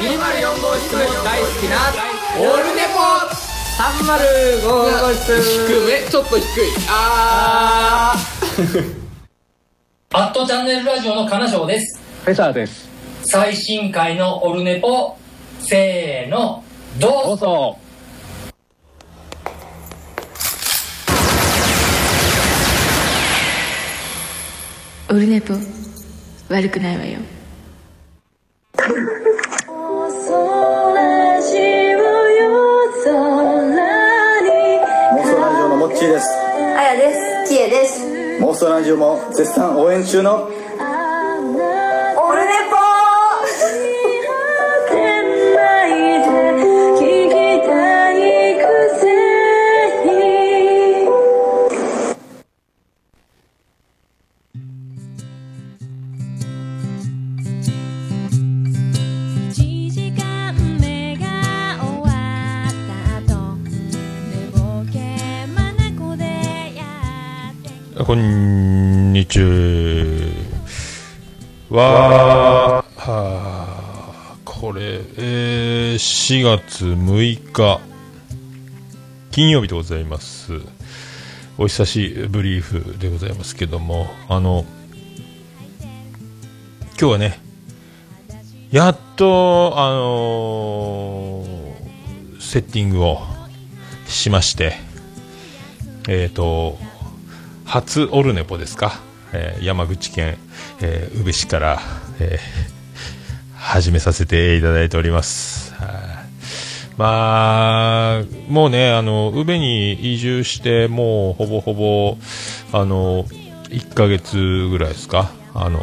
204号室も大好きなオルネポ。305号室。低め。ちょっと低い。あ アットチャンネルラジオの金賞です。フェザーです。最新回のオルネポ、せーの、どうぞ。どうぞ。オルネポ。悪くないわよ ラジオのモッチーですあやです。きえです。モンストラジオも絶賛応援中のんにちは。はあ、これ、えー、4月6日、金曜日でございます。お久しぶりふでございますけども、あの、今日はね、やっと、あのーセッティングをしまして、えっ、と、初オルネポですか、えー山口県、えー宇部市から、えー始めさせていただいております。まあ、もうね、あの、宇部に移住して、もうほぼほぼ、あの、1ヶ月ぐらいですか、あの、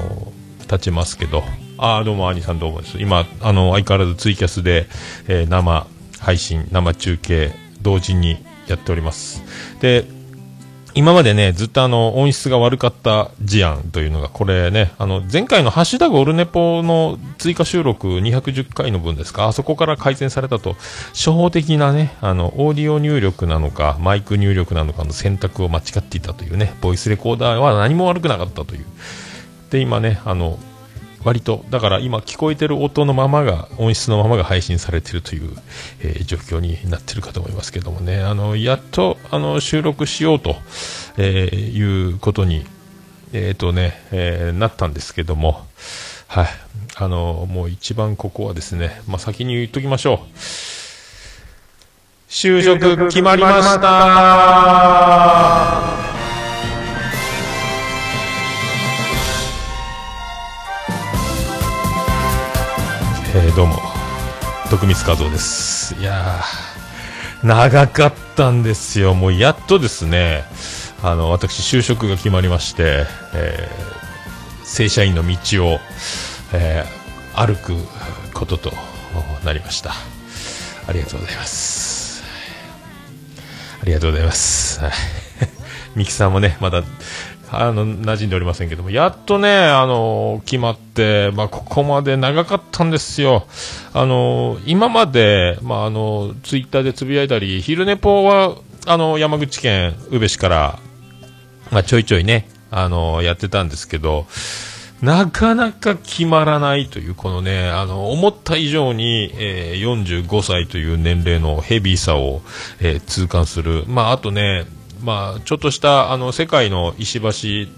経ちますけど、ああ、どうも、兄さんどうもです。今、あの、相変わらずツイキャスで、え生配信、生中継、同時にやっております。で、今までね、ずっとあの、音質が悪かった事案というのが、これね、あの、前回のハッシュタグオルネポの追加収録210回の分ですか、あそこから改善されたと、初歩的なね、あの、オーディオ入力なのか、マイク入力なのかの選択を間違っていたというね、ボイスレコーダーは何も悪くなかったという。で、今ね、あの、割と、だから今聞こえてる音のままが、音質のままが配信されているという、えー状況になってるかと思いますけどもね、あの、やっと、あの、収録しようと、えーいうことに、えっ、とね、えーなったんですけども、はい。あの、もう一番ここはですね、まあ、先に言っときましょう。就職決まりました徳光和夫です。いやー、長かったんですよ。もうやっとですね、あの、私、就職が決まりまして、えー正社員の道を、えー歩くこととなりました。ありがとうございます。ありがとうございます。はいミキさんもね、まだ、あの、馴染んでおりませんけども、やっとね、あの、決まって、まあ、ここまで長かったんですよ。あの、今まで、まあ、あの、ツイッターでつぶやいたり、昼寝ぽは、あの、山口県宇部市から、まあ、ちょいちょいね、あの、やってたんですけど、なかなか決まらないという、このね、あの、思った以上に、えー45歳という年齢のヘビーさを、えー痛感する。まあ、あとね、まあ、ちょっとした、あの、世界の石橋、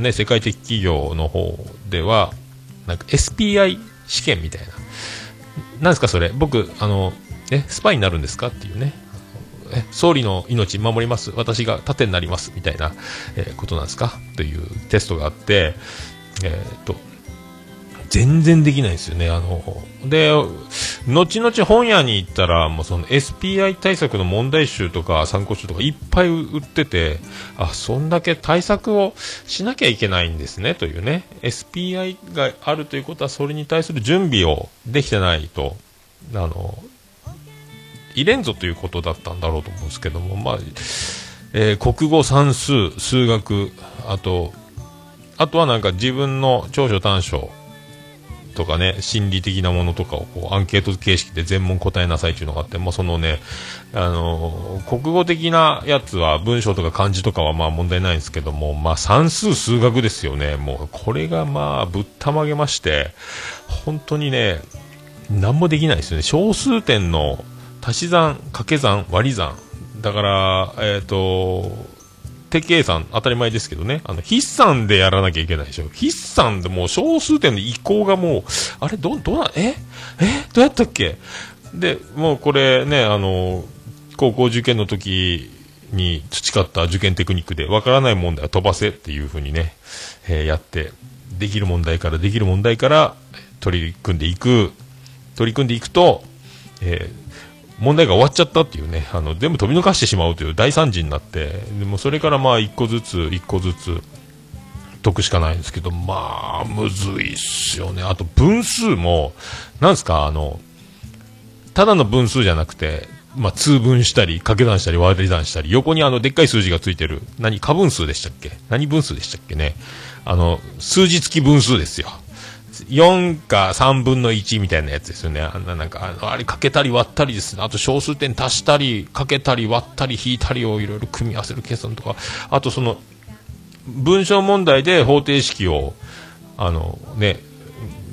ね、世界的企業の方では、なんか SPI 試験みたいな。なんですか、それ？僕、あの、え、スパイになるんですかっていうね。え総理の命守ります？私が盾になります？みたいな、えーことなんですか？というテストがあって、えーっと全然できないですよね。あので後々本屋に行ったらもうその SPI 対策の問題集とか参考書とかいっぱい売っててあそんだけ対策をしなきゃいけないんですねというね。SPI があるということはそれに対する準備をできてないとあの入れんぞということだったんだろうと思うんですけども、まあえー国語、算数、数学、あと、あとはなんか自分の長所短所とかね、心理的なものとかをこうアンケート形式で全問答えなさいっていうのがあって、まあ、そのね、あのー国語的なやつは文章とか漢字とかはまあ問題ないんですけども、まあ、算数、数学ですよね。もうこれがまあぶったまげまして、本当にね、何もできないですよね。小数点の足し算、掛け算、割り算。だから、えっ、と、計算、当たり前ですけどね。あの、筆算でやらなきゃいけないでしょ。筆算でもう小数点の移行がもう、あれ、ど、どうな、え？え？どうやったっけ？で、もうこれね、あの、高校受験の時に培った受験テクニックで、わからない問題は飛ばせっていう風にね、えーやって、できる問題からできる問題から取り組んでいく、取り組んでいくと、えー問題が終わっちゃったっていうね、あの、全部飛び抜かしてしまうという大惨事になって、でもそれからまあ一個ずつ、一個ずつ、解くしかないんですけど、まあ、むずいっすよね。あと分数も、なんですか、あの、ただの分数じゃなくて、まあ、通分したり、掛け算したり、割り算したり、横にあの、でっかい数字がついてる、何、過分数でしたっけ？何分数でしたっけね？あの、数字付き分数ですよ。4か3分の1みたいなやつですよね。あんななんか、あのあれかけたり割ったりですね。あと小数点足したり、かけたり割ったり引いたりをいろいろ組み合わせる計算とか、あとその、文章問題で方程式を、あのね、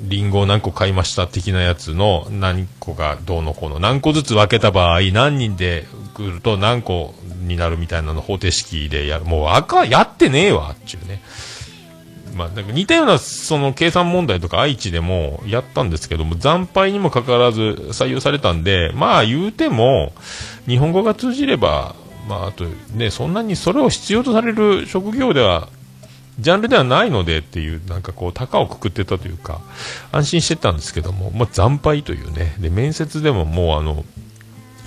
リンゴを何個買いました的なやつの何個がどうのこうの何個ずつ分けた場合何人で来ると何個になるみたいなの方程式でやる。もう赤、やってねえわっていうね。まあ、なんか似たようなその計算問題とか愛知でもやったんですけども、惨敗にもかかわらず採用されたんで、まあ言うても、日本語が通じれば、まああとね、そんなにそれを必要とされる職業では、ジャンルではないのでっていう、なんかこう、高をくくってたというか、安心してたんですけども、まあ惨敗というね、で、面接でももうあの、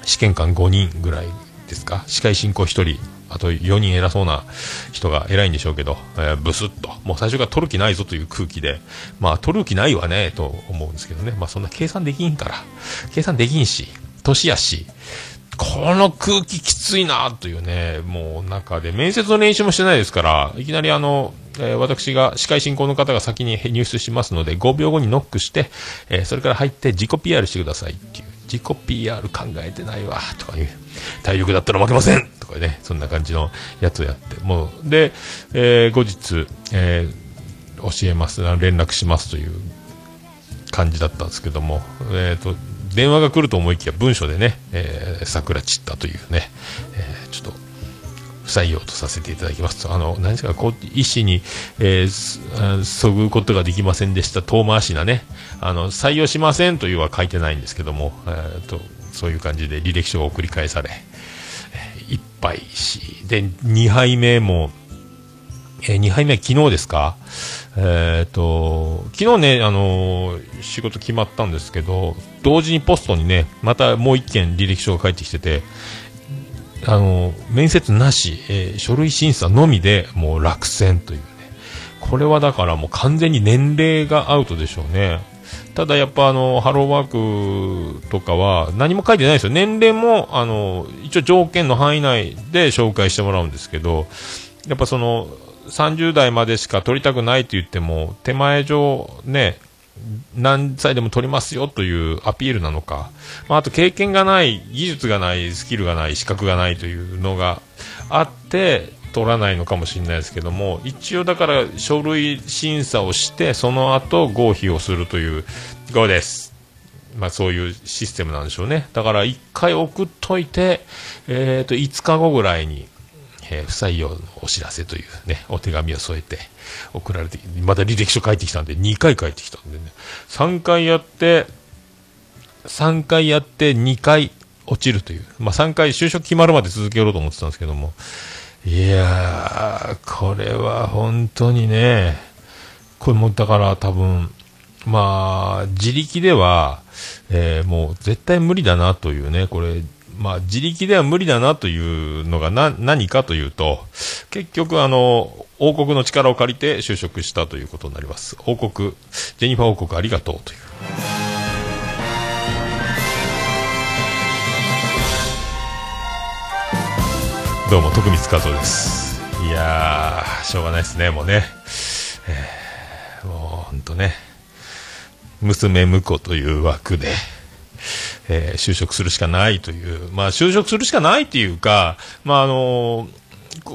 試験官5人ぐらいですか、司会進行1人、あと4人偉そうな人が偉いんでしょうけど、えーブスッと、もう最初から取る気ないぞという空気で、まあ取る気ないわね、と思うんですけどね、まあそんな計算できんから、計算できんし、年やし、この空気きついなというね、もう中で、面接の練習もしてないですから、いきなりあの、えー私が、司会進行の方が先に入室しますので、5秒後にノックして、えーそれから入って自己 PR してください、自己 PR 考えてないわ、とかいう、体力だったら負けませんとかね、そんな感じのやつをやって、もう、で、えー後日、えー教えます、連絡しますという感じだったんですけども、えー、と電話が来ると思いきや文書でね、えー桜散ったというね、えーちょっと不採用とさせていただきます。と、あの、何ですか、こう、医師に、えーそぐことができませんでした、遠回しなね、あの、採用しませんというは書いてないんですけども、えーと、そういう感じで履歴書が送り返され、えー、1杯し、で、2杯目も、えー、2杯目は昨日ですか？えっ、と、昨日ね、あのー仕事決まったんですけど、同時にポストにね、またもう一件履歴書が返ってきてて、あの面接なし、えー書類審査のみでもう落選というね。これはだからもう完全に年齢がアウトでしょうね。ただやっぱあの、ハローワークとかは何も書いてないですよ。年齢もあの、一応条件の範囲内で紹介してもらうんですけど、やっぱその、30代までしか取りたくないと言っても、手前上ね、何歳でも取りますよというアピールなのか、まあ、あと経験がない、技術がない、スキルがない、資格がないというのがあって、取らないのかもしれないですけども、一応だから書類審査をして、その後合否をするという、5です。まあそういうシステムなんでしょうね。だから一回送っといて、えっ、と、5日後ぐらいに、えー不採用のお知らせというね、お手紙を添えて送られて、また履歴書書いてきたんで、2回書いてきたんでね、3回やって、3回やって2回落ちるという、まあ3回就職決まるまで続けようと思ってたんですけども、いやー、これは本当にね、これもだから多分、まあ、自力では、えーもう絶対無理だなというね、これ、まあ、自力では無理だなというのがな、何かというと、結局あの、王国の力を借りて就職したということになります。王国、ジェニファー王国ありがとうという。どうも、徳光和夫です。いや、しょうがないですね、もうね。えーもう、ほんとね。娘婿という枠で、えー就職するしかないという、まあ就職するしかないっていうか、まああの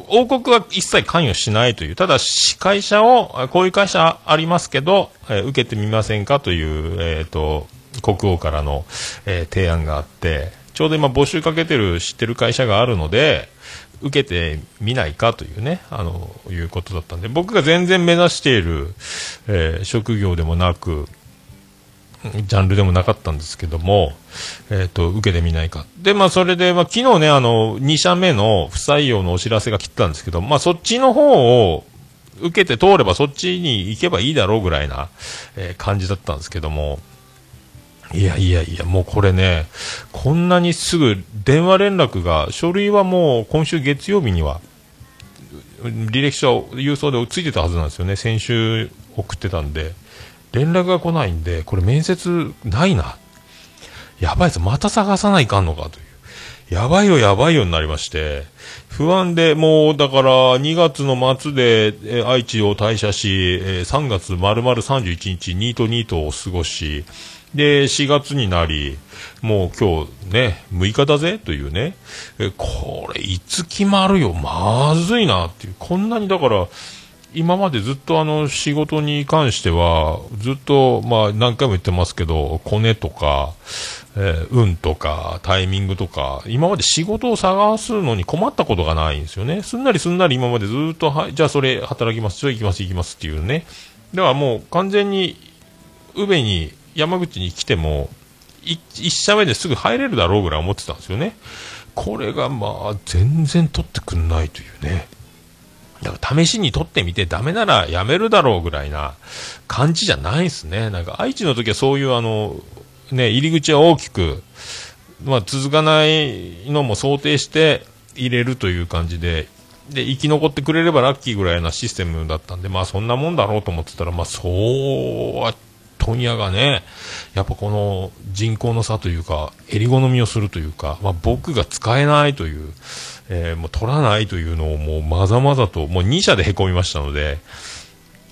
王国は一切関与しないという、ただ会社を、こういう会社ありますけど、えー受けてみませんかという、えっ、と、国王からの、えー提案があって、ちょうど今募集かけてる知ってる会社があるので、受けてみないかというね、あの、いうことだったんで、僕が全然目指している、え職業でもなく、ジャンルでもなかったんですけども、えっ、と、受けてみないか。で、まあ、それで、まあ、昨日ね、あの、2社目の不採用のお知らせが来てたんですけど、まあ、そっちの方を受けて通ればそっちに行けばいいだろうぐらいな、えー感じだったんですけども、いやいやいや、もうこれね、こんなにすぐ電話連絡が、書類はもう今週月曜日には、履歴書郵送でついてたはずなんですよね。先週送ってたんで、連絡が来ないんで、これ面接ないな。やばいぞ、また探さないかんのかという。やばいよ、やばいよになりまして、不安で、もう、だから、2月の末で、え愛知を退社し、え3月丸々31日、ニートニートを過ごし、で、4月になり、もう今日ね、6日だぜというね、えこれ、いつ決まるよ、まずいなっていう、こんなにだから、今までずっとあの仕事に関しては、ずっと、まあ何回も言ってますけど、コネとか、えー運とか、タイミングとか、今まで仕事を探すのに困ったことがないんですよね。すんなりすんなり今までずっと、はい、じゃあそれ働きます、それ行きます、行きますっていうね。ではもう完全に、宇部に、山口に来ても、い一社目ですぐ入れるだろうぐらい思ってたんですよね。これがまあ、全然取ってくんないというね。だから試しに取ってみてダメならやめるだろうぐらいな感じじゃないですね。なんか愛知の時はそういうあの、ね、入り口は大きく、まあ続かないのも想定して入れるという感じで、で、生き残ってくれればラッキーぐらいなシステムだったんで、まあそんなもんだろうと思ってたら、まあそうは、問屋がね、やっぱこの人口の差というか、襟好みをするというか、まあ僕が使えないという、えーもう取らないというのをもうまざまざと、もう2社で凹みましたので、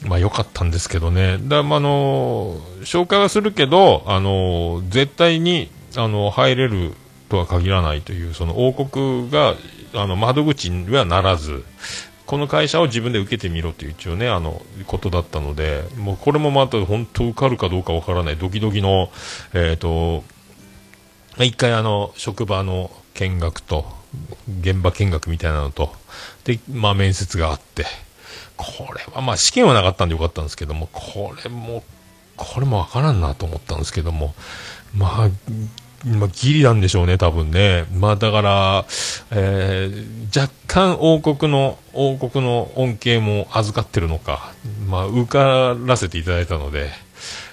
まあ良かったんですけどね。だまあ、の紹介はするけど、あの絶対に、あの入れるとは限らないという、その王国が、あの、窓口にはならず、この会社を自分で受けてみろという一応ね、あの、ことだったので、もうこれもまた本当受かるかどうかわからないドキドキの、えっ、と、一回あの、職場の見学と、現場見学みたいなのと、で、まあ面接があって、これはまあ試験はなかったんでよかったんですけども、これも、これもわからんなと思ったんですけども、まあ、まあ、ギリなんでしょうね、多分ね。まあ、だから、えー若干王国の、王国の恩恵も預かってるのか、まあ、受からせていただいたので、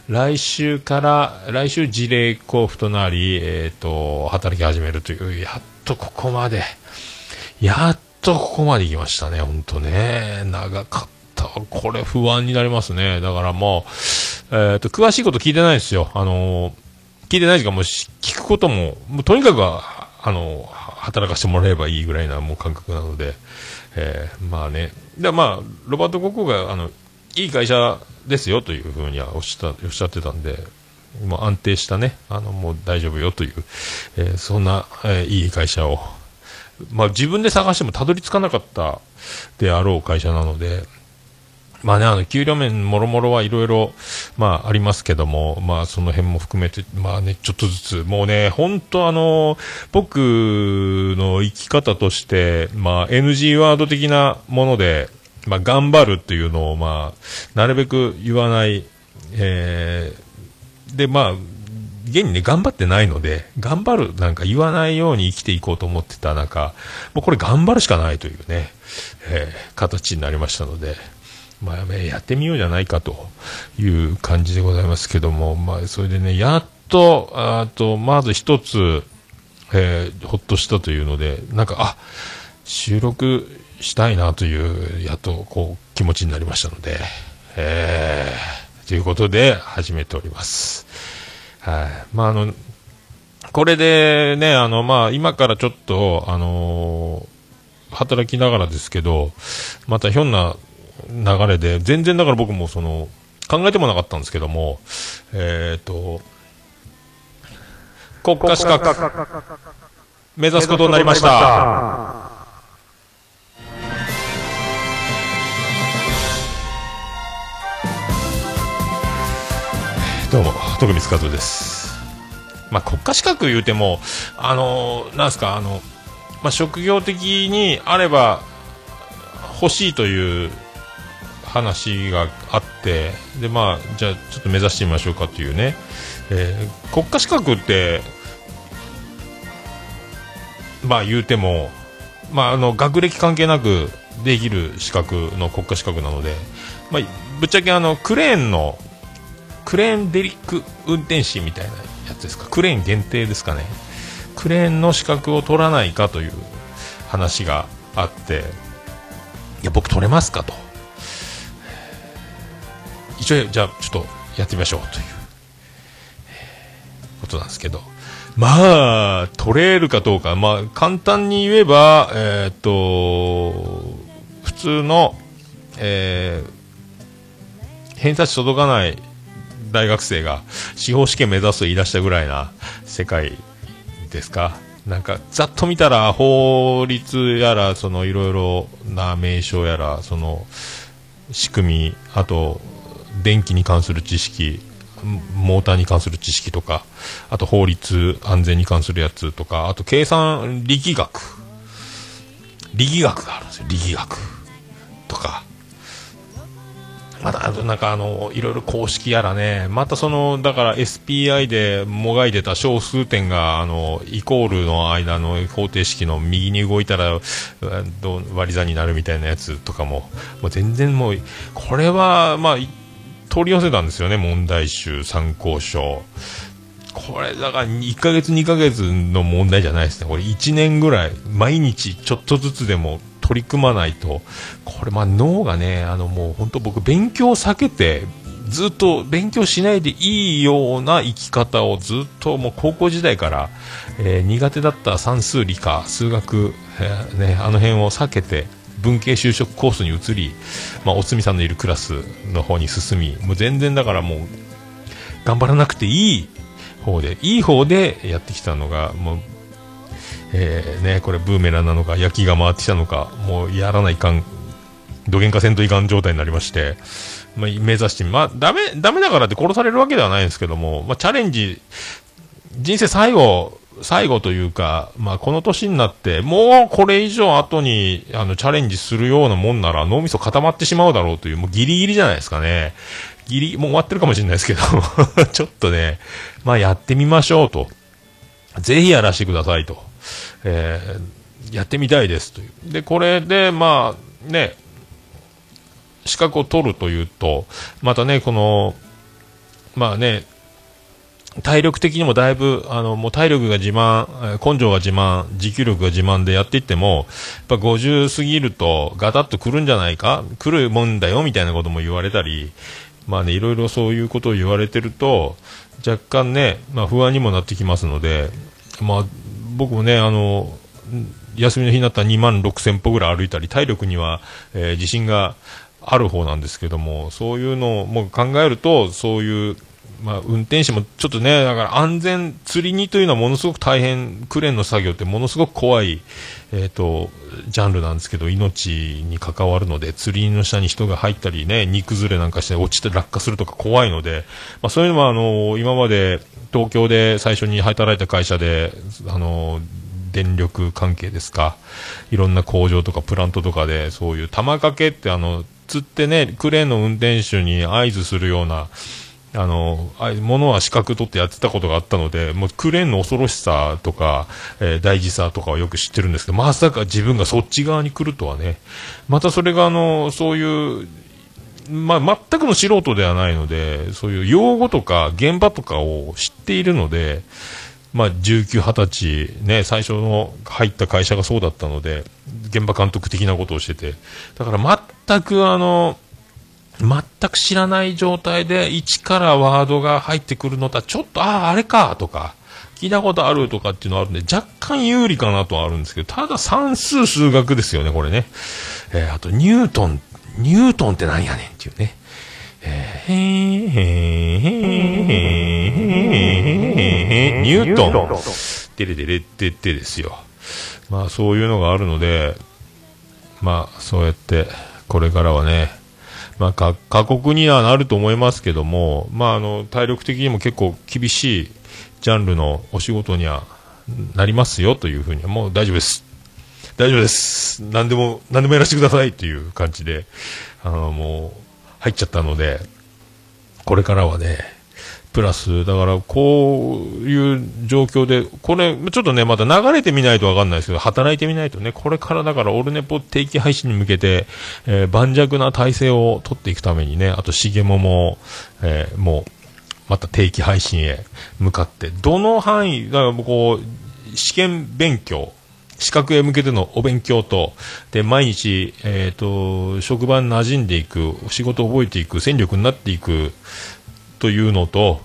来週から、来週事例交付となり、えっ、と、働き始めるという、やっとここまで、やっとここまで行きましたね、本当ね。長かった。これ不安になりますね。だからもう、えっ、と、詳しいこと聞いてないですよ。あのー聞いてない時間もう聞くことも、もうとにかくは、あの、働かせてもらえばいいぐらいなもう感覚なので、えまあね。で、まあ、ロバート国王が、あの、いい会社ですよというふうにはおっしゃおっしゃってたんで、もう安定したね、あの、もう大丈夫よという、えーそんな、えーいい会社を、まあ自分で探してもたどり着かなかったであろう会社なので、まあね、あの、給料面もろもろはいろいろ、まあありますけども、まあその辺も含めて、まあね、ちょっとずつ、もうね、本当あの、僕の生き方として、まあ NG ワード的なもので、まあ頑張るっていうのを、まあ、なるべく言わない、えーで、まあ、現にね、頑張ってないので、頑張るなんか言わないように生きていこうと思ってた中、もうこれ頑張るしかないというね、えー形になりましたので、まあ、ねやってみようじゃないかという感じでございますけども、まあ、それでね、やっと、あと、まず一つ、えーほっとしたというので、なんか、あ、収録したいなという、やっと、こう、気持ちになりましたので、えー、ということで、始めております。はい。まあ、あの、これでね、あの、まあ、今からちょっと、あのー働きながらですけど、またひょんな流れで、全然だから僕もその、考えてもなかったんですけども、えっ、と、国家資格、目指すことになりました。徳光和です。まあ、国家資格言うても、あのなんすか、あの、まあ、職業的にあれば欲しいという話があって、で、まあ、じゃあちょっと目指してみましょうかというね、えー国家資格って、まあ言うても、まあ、あの学歴関係なくできる資格の国家資格なので、まあ、ぶっちゃけあのクレーンのクレーンデリック運転士みたいなやつですか？クレーン限定ですかね？クレーンの資格を取らないかという話があっていや僕取れますかと。一応じゃあちょっとやってみましょうということなんですけど。まあ取れるかどうか。まあ簡単に言えばえーっと普通のえー偏差値届かない大学生が司法試験目指すと言い出したぐらいな世界ですか？なんかざっと見たら法律やらそのいろいろな名称やらその仕組みあと電気に関する知識モーターに関する知識とかあと法律安全に関するやつとかあと計算力学。力学があるんですよ力学とか。またあとなんかあのいろいろ公式やらね。またそのだから SPI でもがいてた小数点があのイコールの間の方程式の右に動いたら割り算になるみたいなやつとかも。もう全然もうこれはまあい取り寄せたんですよね。問題集参考書。これだから1ヶ月2ヶ月の問題じゃないですね。これ1年ぐらい毎日ちょっとずつでも取り組まないと。これまあ脳がねあのもう本当僕勉強を避けてずっと勉強しないでいいような生き方をずっともう高校時代から、えー苦手だった算数理科数学、えーね、あの辺を避けて文系就職コースに移り、まあ、おつみさんのいるクラスの方に進みもう全然だからもう頑張らなくていい方でいい方でやってきたのがもうえーね、これブーメランなのか焼きが回ってきたのかもうやらないかんどげんかせんといかん状態になりまして、まあ、目指してまあダメダメだからって殺されるわけではないんですけども、まあ、チャレンジ人生最後最後というか、まあ、この年になってもうこれ以上後にあのチャレンジするようなもんなら脳みそ固まってしまうだろうというもうギリギリじゃないですかね。ギリもう終わってるかもしれないですけど ちょっとね、まあ、やってみましょうと。ぜひやらせてくださいと、えーやってみたいですという。で、これで、まあ、ね、資格を取るというと、またね、この、まあね、体力的にもだいぶ、あの、もう体力が自慢、根性が自慢、持久力が自慢でやっていっても、やっぱ50過ぎるとガタッと来るんじゃないか来るもんだよみたいなことも言われたり、まあね、いろいろそういうことを言われてると、若干ね、まあ不安にもなってきますので、まあ僕もね、あの、休みの日になったら2万6千歩ぐらい歩いたり、体力には、えー自信がある方なんですけども、そういうのをもう考えると、そういう、まあ、運転手もちょっとね、だから安全、釣りにというのはものすごく大変、クレーンの作業ってものすごく怖い、えっ、と、ジャンルなんですけど、命に関わるので、釣りの下に人が入ったりね、荷崩れなんかして落ちて落下するとか怖いので、まあ、そういうのは、あの、今まで東京で最初に働いた会社で、あの、電力関係ですか、いろんな工場とかプラントとかで、そういう玉掛けって、あの、釣ってね、クレーンの運転手に合図するような、あの、あものは資格取ってやってたことがあったので、もうクレーンの恐ろしさとか、えー大事さとかはよく知ってるんですけど、まさか自分がそっち側に来るとはね、またそれがあの、そういう、まあ、全くの素人ではないので、そういう用語とか現場とかを知っているので、まあ、19、20歳、ね、最初の入った会社がそうだったので、現場監督的なことをしてて、だから全くあの、全く知らない状態で一からワードが入ってくるのとはちょっと、ああ、あれかとか、聞いたことあるとかっていうのはあるんで、若干有利かなとはあるんですけど、ただ算数数学ですよね、これね。えーあと、ニュートン、ニュートンってなんやねんっていうね。へーへーへーへーへーへーニュートン。デレデレってってですよ。まあそういうのがあるので、まあそうやってこれからはね、まあ、過酷にはなると思いますけども、まあ、あの体力的にも結構厳しいジャンルのお仕事にはなりますよというふうにもう大丈夫です大丈夫です。何でも何でもやらせてくださいという感じであのもう入っちゃったのでこれからはねプラス、だから、こういう状況で、これ、ちょっとね、また流れてみないとわかんないですけど、働いてみないとね、これからだから、オルネポ定期配信に向けて、えー盤石な体制を取っていくためにね、あと、しげもも、えーもう、また定期配信へ向かって、どの範囲、だからもうこう、試験勉強、資格へ向けてのお勉強と、で、毎日、えっ、と、職場に馴染んでいく、仕事を覚えていく、戦力になっていく、というのと、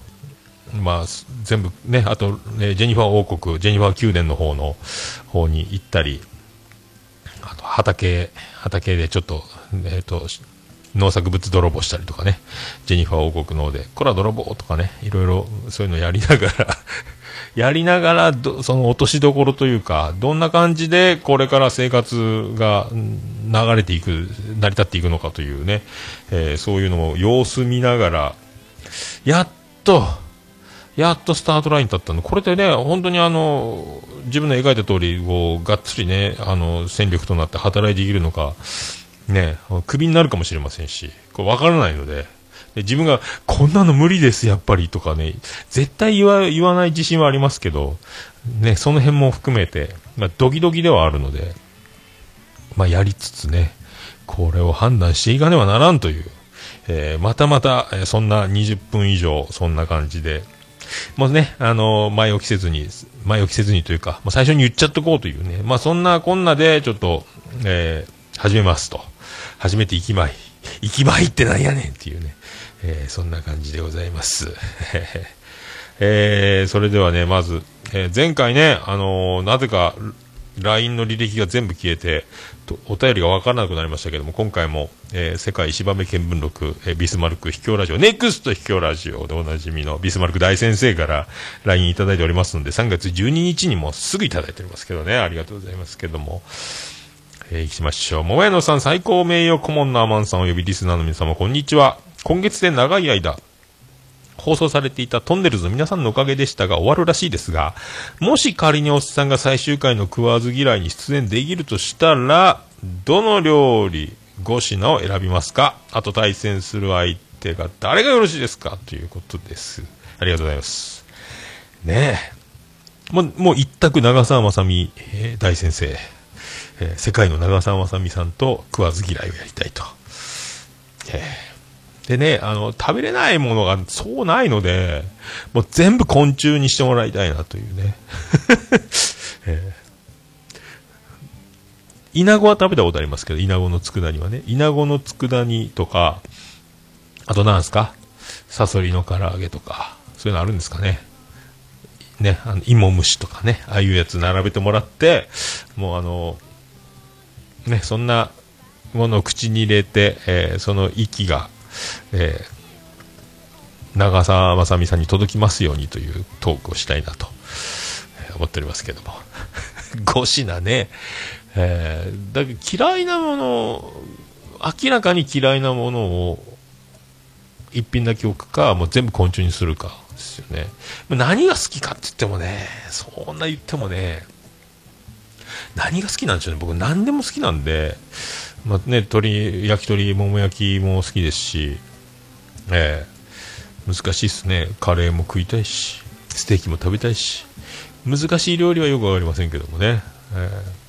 まあ、全部ね、あと、ね、ジェニファー王国、ジェニファー宮殿の方の方に行ったり、あと畑、畑でちょっと、えっ、と、農作物泥棒したりとかね、ジェニファー王国の方で、これは泥棒とかね、いろいろそういうのやりながら、やりながらど、その落としどころというか、どんな感じでこれから生活が流れていく、成り立っていくのかというね、えーそういうのを様子見ながら、やっと、やっとスタートラインに立ったの。これでね、本当にあの、自分の描いた通り、こう、がっつりね、あの、戦力となって働いていけるのか、ね、クビになるかもしれませんし、これ分からないの、で自分が、こんなの無理です、やっぱり、とかね、絶対言わ言わない自信はありますけど、ね、その辺も含めて、まあ、ドキドキではあるので、まあ、やりつつね、これを判断していかねばならんという、えーまたまた、えーそんな20分以上、そんな感じで、もうね、あのー前置きせずに、前置きせずにというか、まあ、最初に言っちゃっとこうというね、まあ、そんなこんなで、ちょっと、えー始めますと。始めていきまい。いきまいってなんやねんっていうね、えーそんな感じでございます。えーそれではね、まず、えー前回ね、あのーなぜか、LINE の履歴が全部消えて、お便りが分からなくなりましたけども、今回も、えー世界石場目見聞録、えービスマルク秘境ラジオ、ネクスト秘境ラジオでおなじみのビスマルク大先生から LINE いただいておりますので、3月12日にもすぐいただいておりますけどね、ありがとうございますけども。えー、行きましょう。桃屋のさん、最高名誉顧問のアマンさんおよびリスナーの皆様、こんにちは。今月で長い間、放送されていたトンネルズの皆さんのおかげでしたが終わるらしいですが、もし仮におっさんが最終回の食わず嫌いに出演できるとしたら、どの料理5品を選びますか？あと対戦する相手が誰がよろしいですか？ということです。ありがとうございます。ねえ。もう、もう一択長澤まさみ、えー大先生。えー世界の長澤まさみさんと食わず嫌いをやりたいと。えーでね、あの、食べれないものがそうないので、もう全部昆虫にしてもらいたいなというね。えーイナゴは食べたことありますけど、イナゴの佃煮はね。イナゴの佃煮とか、あとなんすか？サソリの唐揚げとか、そういうのあるんですかね。ね、あの、芋虫とかね、ああいうやつ並べてもらって、もうあの、ね、そんなものを口に入れて、えーその息が、えー長澤まさみさんに届きますようにというトークをしたいなと、思っておりますけども。5品ね、えーだけど嫌いなもの、明らかに嫌いなものを一品だけ置くか、もう全部昆虫にするかですよね。何が好きかって言ってもね、そんな言ってもね、何が好きなんでしょうね。僕何でも好きなんで、まあね、鶏、焼き鳥、もも焼きも好きですし、ええ難しいっすね。カレーも食いたいし、ステーキも食べたいし、難しい料理はよくわかりませんけどもね。ええ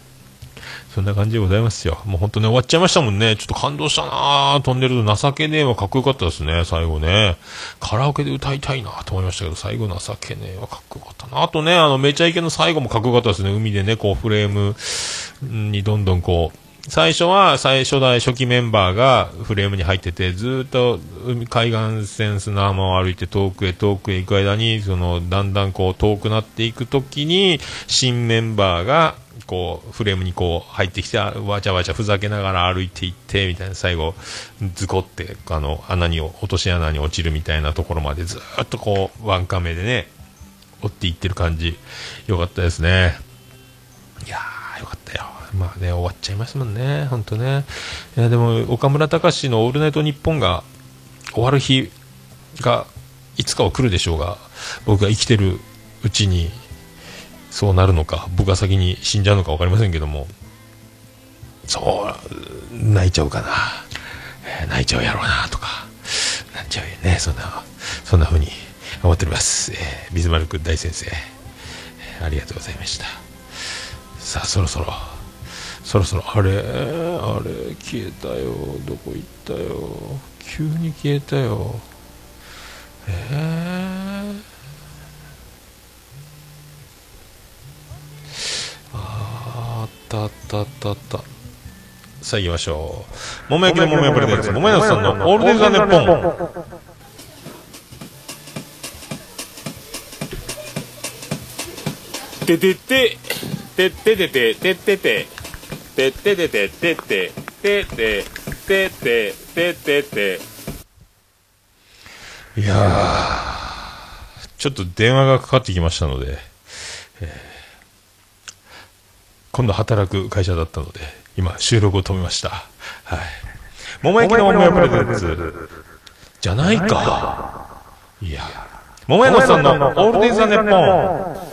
そんな感じでございますよ。もう本当ね、終わっちゃいましたもんね。ちょっと感動したなぁ。飛んでると情けねえはかっこよかったですね、最後ね。カラオケで歌いたいなと思いましたけど、最後情けねえはかっこよかったな。あとね、あの、めちゃイケの最後もかっこよかったですね。海でね、こう、フレームにどんどんこう、最初は最初代初期メンバーがフレームに入ってて、ずっと海岸線砂浜を歩いて遠くへ遠くへ行く間に、その、だんだんこう遠くなっていくときに、新メンバーが、こう、フレームにこう入ってきて、わちゃわちゃふざけながら歩いていって、みたいな、最後、ズコって、あの、穴に、落とし穴に落ちるみたいなところまでずっとこう、ワンカメでね、追っていってる感じ、よかったですね。いやー、よかったよ。まあね、終わっちゃいますもんね、本当ね。いや、でも、岡村隆史のオールナイトニッポンが終わる日が、いつかは来るでしょうが、僕が生きてるうちに、そうなるのか、僕が先に死んじゃうのか分かりませんけども、そう、泣いちゃうかな、えー泣いちゃうやろうな、とか、なっちゃうよね、そんな、そんな風に思っております。えービズマルク大先生、えーありがとうございました。さあ、そろそろ、そろそろ、あれ、あれ、消えたよ、どこ行ったよ、急に消えたよ。えー、ああったあったあったあった。さあ行きましょう。桃焼きの桃屋プレゼンツ、桃屋さんのオールデンザネッポン。ててててててててててててててててててててててていやー、ちょっと電話がかかってきましたので、えー今度働く会社だったので、今収録を止めました。はい。桃焼きの桃屋プレゼンツ、じゃないか。いや、桃屋のさんのオールデンザネッポン。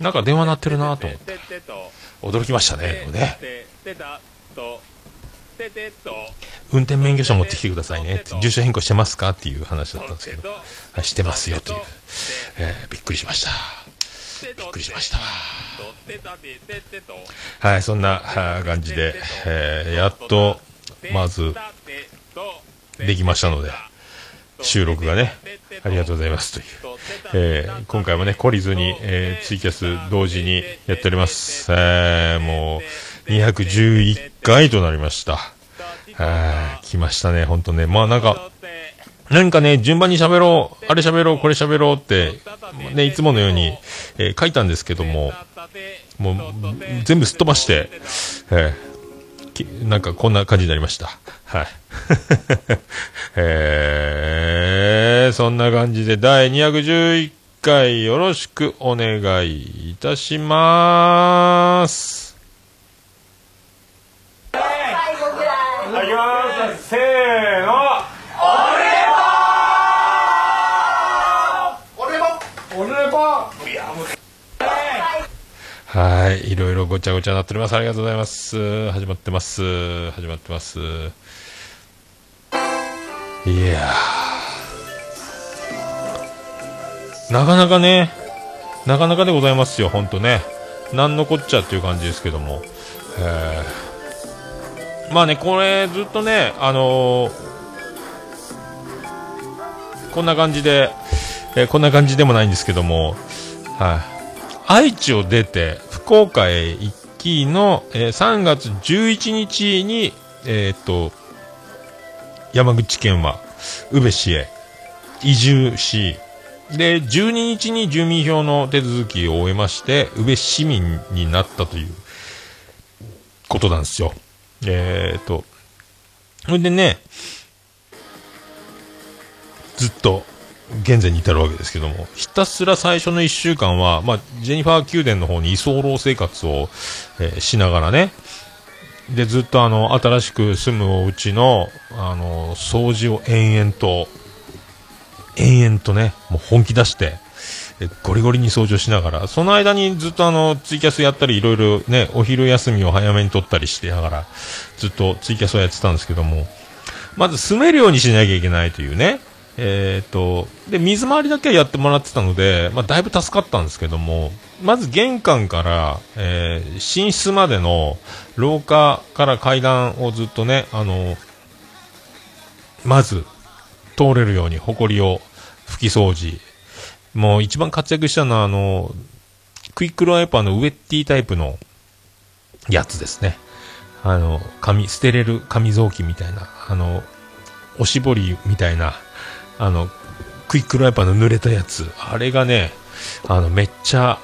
なんか電話鳴ってるなと思って、驚きましたね、ね。運転免許証持ってきてくださいね住所変更してますかっていう話だったんですけど、はいしてますよという、ええびっくりしました。びっくりしました。はい、そんな感じで、えーやっと、まず、できましたので、収録がね、ありがとうございますという。えー今回もね、懲りずに、えーツイキャス同時にやっております。えーもう、211回となりました。あ来ましたね、ほんとね。まあなんか、何かね、順番に喋ろう、あれ喋ろう、これ喋ろうって、ね、いつものように、えー書いたんですけども、もう、全部すっ飛ばして、えーなんかこんな感じになりました。はい。えー、そんな感じで第211回よろしくお願いいたします。はい、せーの。い、ろいろごちゃごちゃなっております。ありがとうございます。始まってます。始まってます。いやーなかなかね、なかなかでございますよ、ほんとね。なんのこっちゃっていう感じですけども。えーまあね、これずっとね、あのーこんな感じで、えーこんな感じでもないんですけども、はい、愛知を出て、福岡へ行きの、えー3月11日に、えーっと、山口県は、宇部市へ移住し、で、12日に住民票の手続きを終えまして、宇部市民になったということなんですよ。えーっと、それでね、ずっと現在に至るわけですけども、ひたすら最初の1週間は、まあ、ジェニファー宮殿の方に居候生活を、えーしながらね、で、ずっとあの、新しく住むお家の、あの、掃除を延々と、延々とね、もう本気出して、えゴリゴリに掃除をしながら、その間にずっとあの、ツイキャスやったり、いろいろね、お昼休みを早めに取ったりしてながら、ずっとツイキャスをやってたんですけども、まず住めるようにしなきゃいけないというね、えっ、と、で、水回りだけはやってもらってたので、まあ、だいぶ助かったんですけども、まず玄関から、えー寝室までの廊下から階段をずっとね、あの、まず通れるように、埃を拭き掃除、もう一番活躍したのは、あの、クイックルワイパーのウェッティタイプのやつですね。あの、紙、捨てれる紙雑巾みたいな、あの、おしぼりみたいな、あの、クイックルワイパーの濡れたやつ。あれがね、あの、めっちゃ、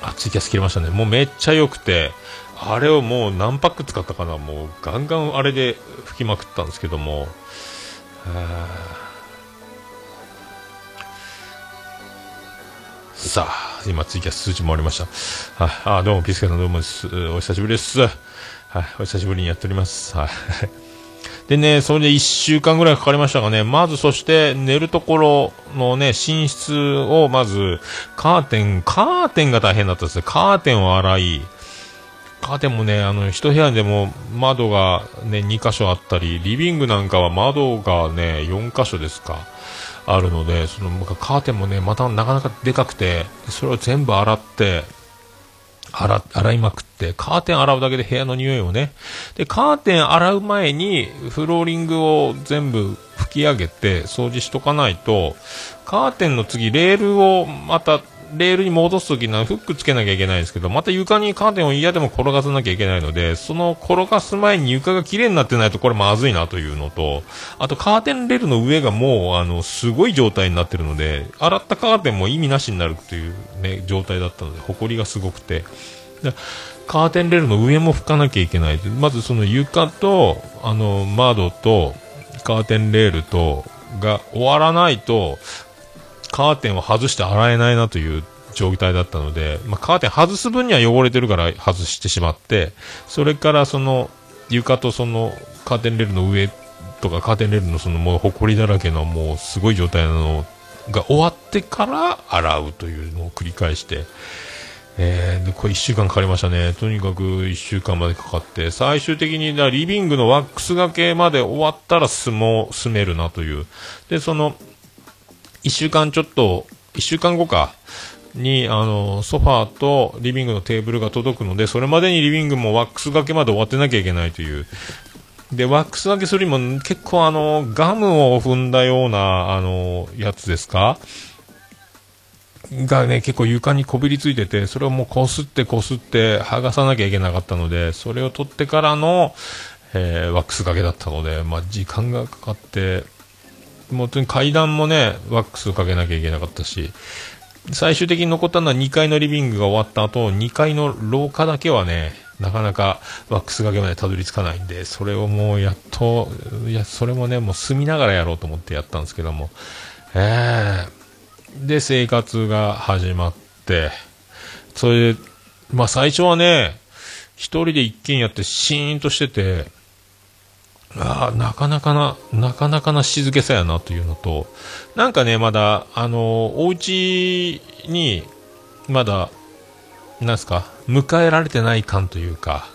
あ、ツイキャス切れましたね。もうめっちゃ良くて、あれをもう何パック使ったかなもうガンガンあれで吹きまくったんですけども、さあ、今ツイキャス数値もありました。はい、あ、どうも、ピスケさんどうもです。お久しぶりです。はい、お久しぶりにやっております。はい。でね、それで1週間ぐらいかかりましたがね、まずそして寝るところのね、寝室をまず、カーテン、カーテンが大変だったですね。カーテンを洗い、カーテンもね、あの、一部屋でも窓がね、2箇所あったり、リビングなんかは窓がね、4箇所ですか、あるので、その、カーテンもね、またなかなかでかくて、それを全部洗って、洗、洗いまくって、カーテン洗うだけで部屋の匂いをね、で、カーテン洗う前に、フローリングを全部拭き上げて、掃除しとかないと、カーテンの次、レールをまた、レールに戻すときにはフックつけなきゃいけないんですけど、また床にカーテンを嫌でも転がさなきゃいけないので、その転がす前に床が綺麗になってないとこれまずいなというのと、あとカーテンレールの上がもう、あの、すごい状態になってるので、洗ったカーテンも意味なしになるというね、状態だったので、埃がすごくて。カーテンレールの上も拭かなきゃいけない。まずその床と、あの、窓と、カーテンレールと、が終わらないと、カーテンを外して洗えないなという状態だったので、まあ、カーテン外す分には汚れてるから外してしまって、それからその床とそのカーテンレールの上とかカーテンレールのそのもう埃だらけのもうすごい状態なのが終わってから洗うというのを繰り返して、えー、でこれ1週間かかりましたね。とにかく1週間までかかって、最終的にだリビングのワックスがけまで終わったら住もう、住めるなという。で、その、1週間ちょっと、1週間後か、に、あの、ソファーとリビングのテーブルが届くので、それまでにリビングもワックスがけまで終わってなきゃいけないという。で、ワックスがけするにも結構あの、ガムを踏んだような、あの、やつですか？がね、結構床にこびりついてて、それをもうこすってこすって剥がさなきゃいけなかったので、それを取ってからの、えーワックスがけだったので、まあ、時間がかかって、本当に階段もね、ワックスをかけなきゃいけなかったし、最終的に残ったのは2階のリビングが終わった後、2階の廊下だけはね、なかなかワックスがけまでたどり着かないんで、それをもうやっと、いや、それもね、もう住みながらやろうと思ってやったんですけども、えー。で、生活が始まって、それで、まあ最初はね、一人で一軒やってシーンとしてて、あ、なかなかな、なかなかな静けさやなというのと、なんかね、まだ、あの、お家に、まだ、なんすか、迎えられてない感というか、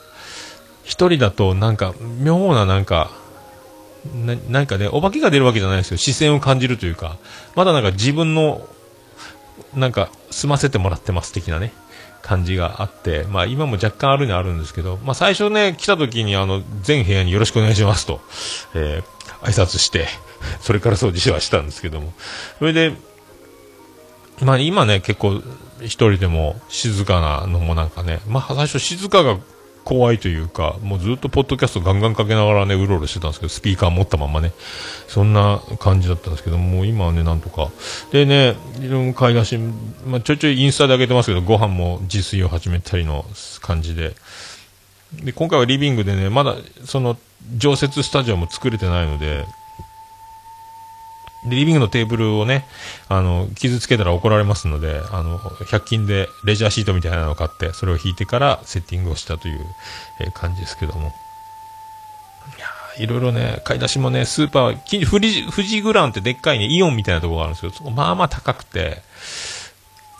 一人だと、なんか、妙な、なんか、ななんかね、お化けが出るわけじゃないですけど、視線を感じるというか、まだなんか自分の、なんか、済ませてもらってます的なね、感じがあって、まあ今も若干あるにはあるんですけど、まあ最初ね、来た時にあの、全部屋によろしくお願いしますと、えー、挨拶して、それから掃除しはしたんですけども、それで、まあ今ね、結構一人でも静かなのもなんかね、まあ最初静かが怖いというか、もうずっとポッドキャストガンガンかけながらね、うろうろしてたんですけど、スピーカー持ったままね、そんな感じだったんですけど、もう今はね、なんとか。でね、いろいろ買い出し、まあちょいちょいインスタで上げてますけど、ご飯も自炊を始めたりの感じで。で、今回はリビングでね、まだ、その、常設スタジオも作れてないので、で、リビングのテーブルをね、あの、傷つけたら怒られますので、あの、100均でレジャーシートみたいなのを買って、それを引いてからセッティングをしたという、え感じですけども。いやいろいろね、買い出しもね、スーパー、富士、富士グランってでっかいね、イオンみたいなところがあるんですけど、そこまあまあ高くて、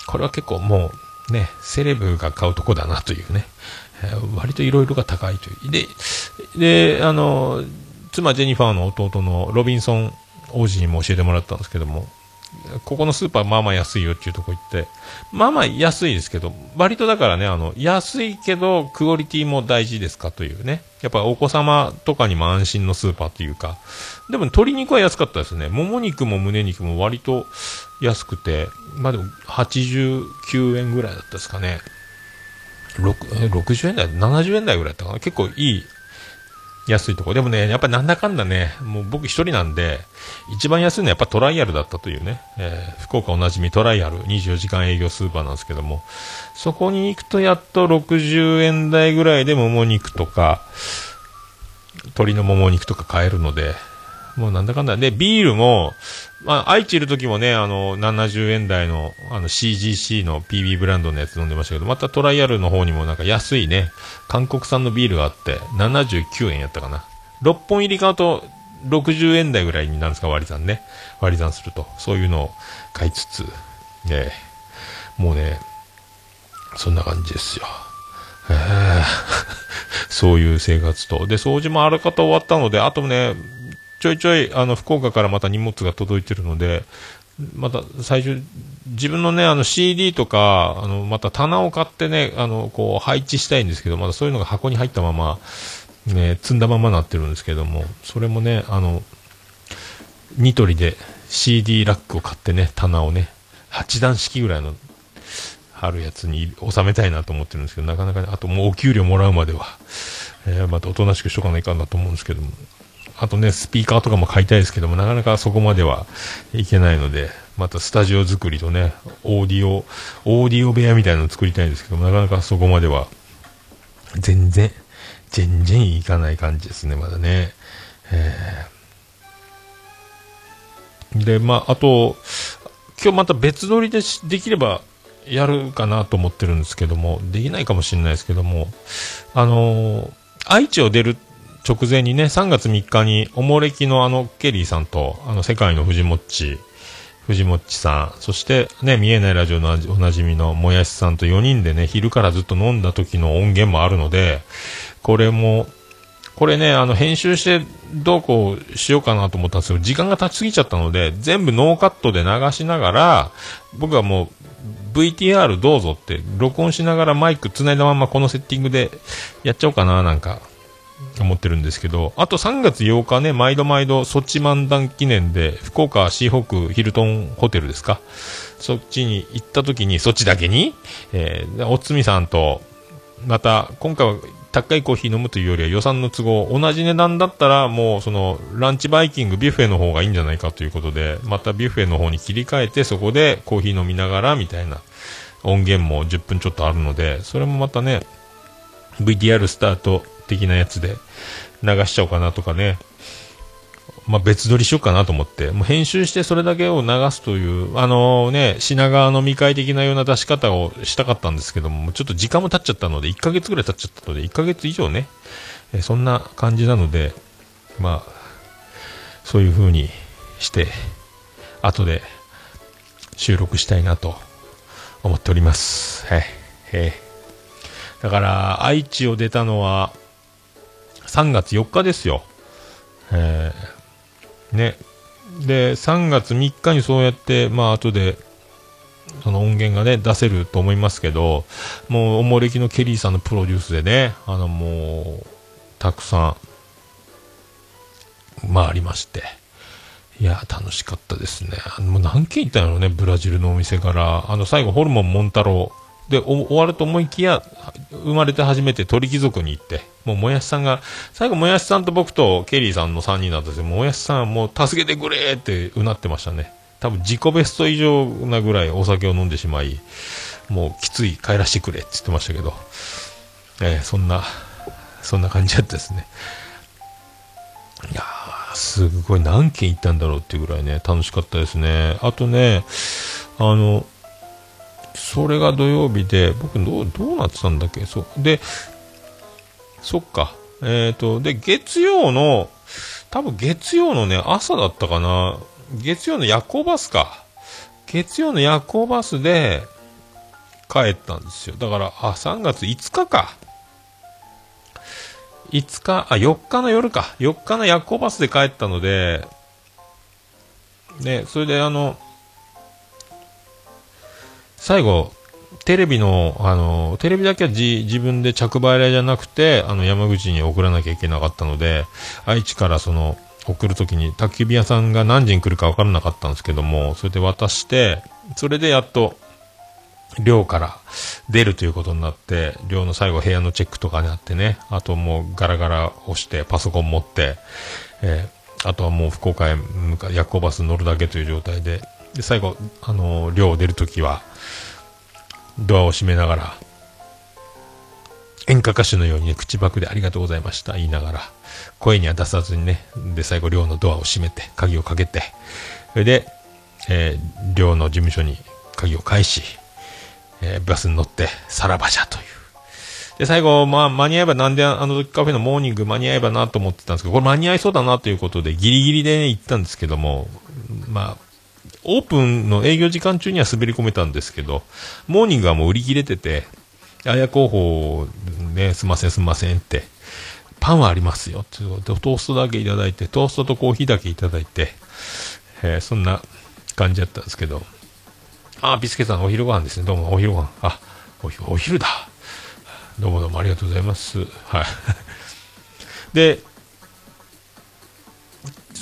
これは結構もう、ね、セレブが買うとこだなというね、えー割といろいろが高いという。で、で、あの、妻ジェニファーの弟のロビンソン王子にも教えてもらったんですけども、ここのスーパーまあまあ安いよっていうとこ行って、まあまあ安いですけど、割とだからね、あの、安いけど、クオリティも大事ですかというね。やっぱお子様とかにも安心のスーパーというか、でも鶏肉は安かったですね。もも肉も胸肉も割と安くて、まあでも89円ぐらいだったですかね。60円台、70円台ぐらいだったかな？結構いい安いとこ。でもね、やっぱりなんだかんだね、もう僕一人なんで、一番安いのはやっぱトライアルだったというね、えー福岡おなじみトライアル、24時間営業スーパーなんですけども、そこに行くとやっと60円台ぐらいでもも肉とか、鶏のもも肉とか買えるので、もうなんだかんだ。で、ビールも、まあ、愛知いる時もね、あの、70円台の、あの、CGC の PB ブランドのやつ飲んでましたけど、またトライアルの方にもなんか安いね、韓国産のビールがあって、79円やったかな。6本入り買うと、60円台ぐらいになるんですか、割り算ね。割り算すると。そういうのを買いつつ、ね、もうね、そんな感じですよ。え そういう生活と。で、掃除もあらかた終わったので、あとね、ちょいちょい、あの、福岡からまた荷物が届いてるので、また最初、自分のね、あの CD とか、あの、また棚を買ってね、あの、こう配置したいんですけど、まだそういうのが箱に入ったまま、ね、積んだままなってるんですけども、それもね、あの、ニトリで CD ラックを買ってね、棚をね、8段式ぐらいのあるやつに収めたいなと思ってるんですけど、なかなかね、あともうお給料もらうまでは、えーまたおとなしくしとかないかんなと思うんですけども、あとね、スピーカーとかも買いたいですけども、なかなかそこまではいけないので、またスタジオ作りとね、オーディオ、オーディオ部屋みたいなのを作りたいんですけども、なかなかそこまでは、全然、全然いかない感じですね、まだね。えーで、まあ、あと、今日また別撮りでできればやるかなと思ってるんですけども、できないかもしれないですけども、あのー愛知を出る直前にね、3月3日に、おもれきのあの、ケリーさんと、あの、世界の藤もっち、藤もっちさん、そしてね、見えないラジオのおなじみのもやしさんと4人でね、昼からずっと飲んだ時の音源もあるので、これも、これね、あの、編集してどうこうしようかなと思ったんですけど、時間が経ちすぎちゃったので、全部ノーカットで流しながら、僕はもう、VTR どうぞって、録音しながらマイク繋いだままこのセッティングでやっちゃおうかな、なんか、思ってるんですけど、あと3月8日ね、毎度毎度、ソチ漫談記念で、福岡シーホークヒルトンホテルですか？そっちに行った時に、そっちだけに、えー、おつみさんと、また、今回は高いコーヒー飲むというよりは予算の都合、同じ値段だったらもうそのランチバイキングビュッフェの方がいいんじゃないかということで、またビュッフェの方に切り替えてそこでコーヒー飲みながらみたいな音源も10分ちょっとあるので、それもまたね、VTR スタート的なやつで流しちゃおうかなとかね、まあ、別撮りしようかなと思って、もう編集してそれだけを流すという、あのね、品川飲み会的なような出し方をしたかったんですけども、ちょっと時間も経っちゃったので、1ヶ月ぐらい経っちゃったので、1ヶ月以上ね、えそんな感じなので、まあ、そういう風にして、後で収録したいなと思っております。はい。えーだから、愛知を出たのは、3月4日ですよ。えーね。で、3月3日にそうやって、まあ、後で、その音源がね、出せると思いますけど、もう、おもれきのケリーさんのプロデュースでね、あの、もう、たくさん、回りまして。いや、楽しかったですね。あのもう何軒行ったんやろね、ブラジルのお店から。あの、最後、ホルモンモンタロウで、終わると思いきや、生まれて初めて鳥貴族に行って、もうもやしさんが、最後もやしさんと僕とケリーさんの3人だったんですよ。もやしさんはもう助けてくれってうなってましたね。多分自己ベスト以上なぐらいお酒を飲んでしまい、もうきつい帰らせてくれって言ってましたけど、えーそんな、そんな感じだったですね。いやー、すごい何軒行ったんだろうっていうぐらいね、楽しかったですね。あとね、あの、それが土曜日で、僕どう、どうなってたんだっけ？そう。で、そっか。えっ、と、で、月曜の、多分月曜のね、朝だったかな。月曜の夜行バスか。月曜の夜行バスで帰ったんですよ。だから、あ、3月5日か。5日、あ、4日の夜か。4日の夜行バスで帰ったので、ね、それであの、最後、テレビの、あの、テレビだけはじ自分で着払いじゃなくて、あの、山口に送らなきゃいけなかったので、愛知からその、送るときに宅急便屋さんが何時に来るか分からなかったんですけども、それで渡して、それでやっと、寮から出るということになって、寮の最後部屋のチェックとかにあってね、あともうガラガラ押してパソコン持って、えーあとはもう福岡へ向か夜行バス乗るだけという状態で、で、最後、あのー寮を出るときは、ドアを閉めながら、演歌歌手のようにね、口パクでありがとうございました言いながら、声には出さずにね、で、最後寮のドアを閉めて、鍵をかけて、それで、えー寮の事務所に鍵を返し、えーバスに乗って、さらばじゃという。で、最後、まあ、間に合えば、なんであの時カフェのモーニング間に合えばなと思ってたんですけど、これ間に合いそうだなということで、ギリギリで、ね、行ったんですけども、まあ、オープンの営業時間中には滑り込めたんですけど、モーニングはもう売り切れてて、あや広報ね、すんませんすんませんって、パンはありますよってトーストだけいただいて、トーストとコーヒーだけいただいて、えーそんな感じだったんですけど、あ、ビスケさんお昼ご飯ですね。どうもお昼ご飯。あ、おお昼だ。どうもどうもありがとうございます。はい。で、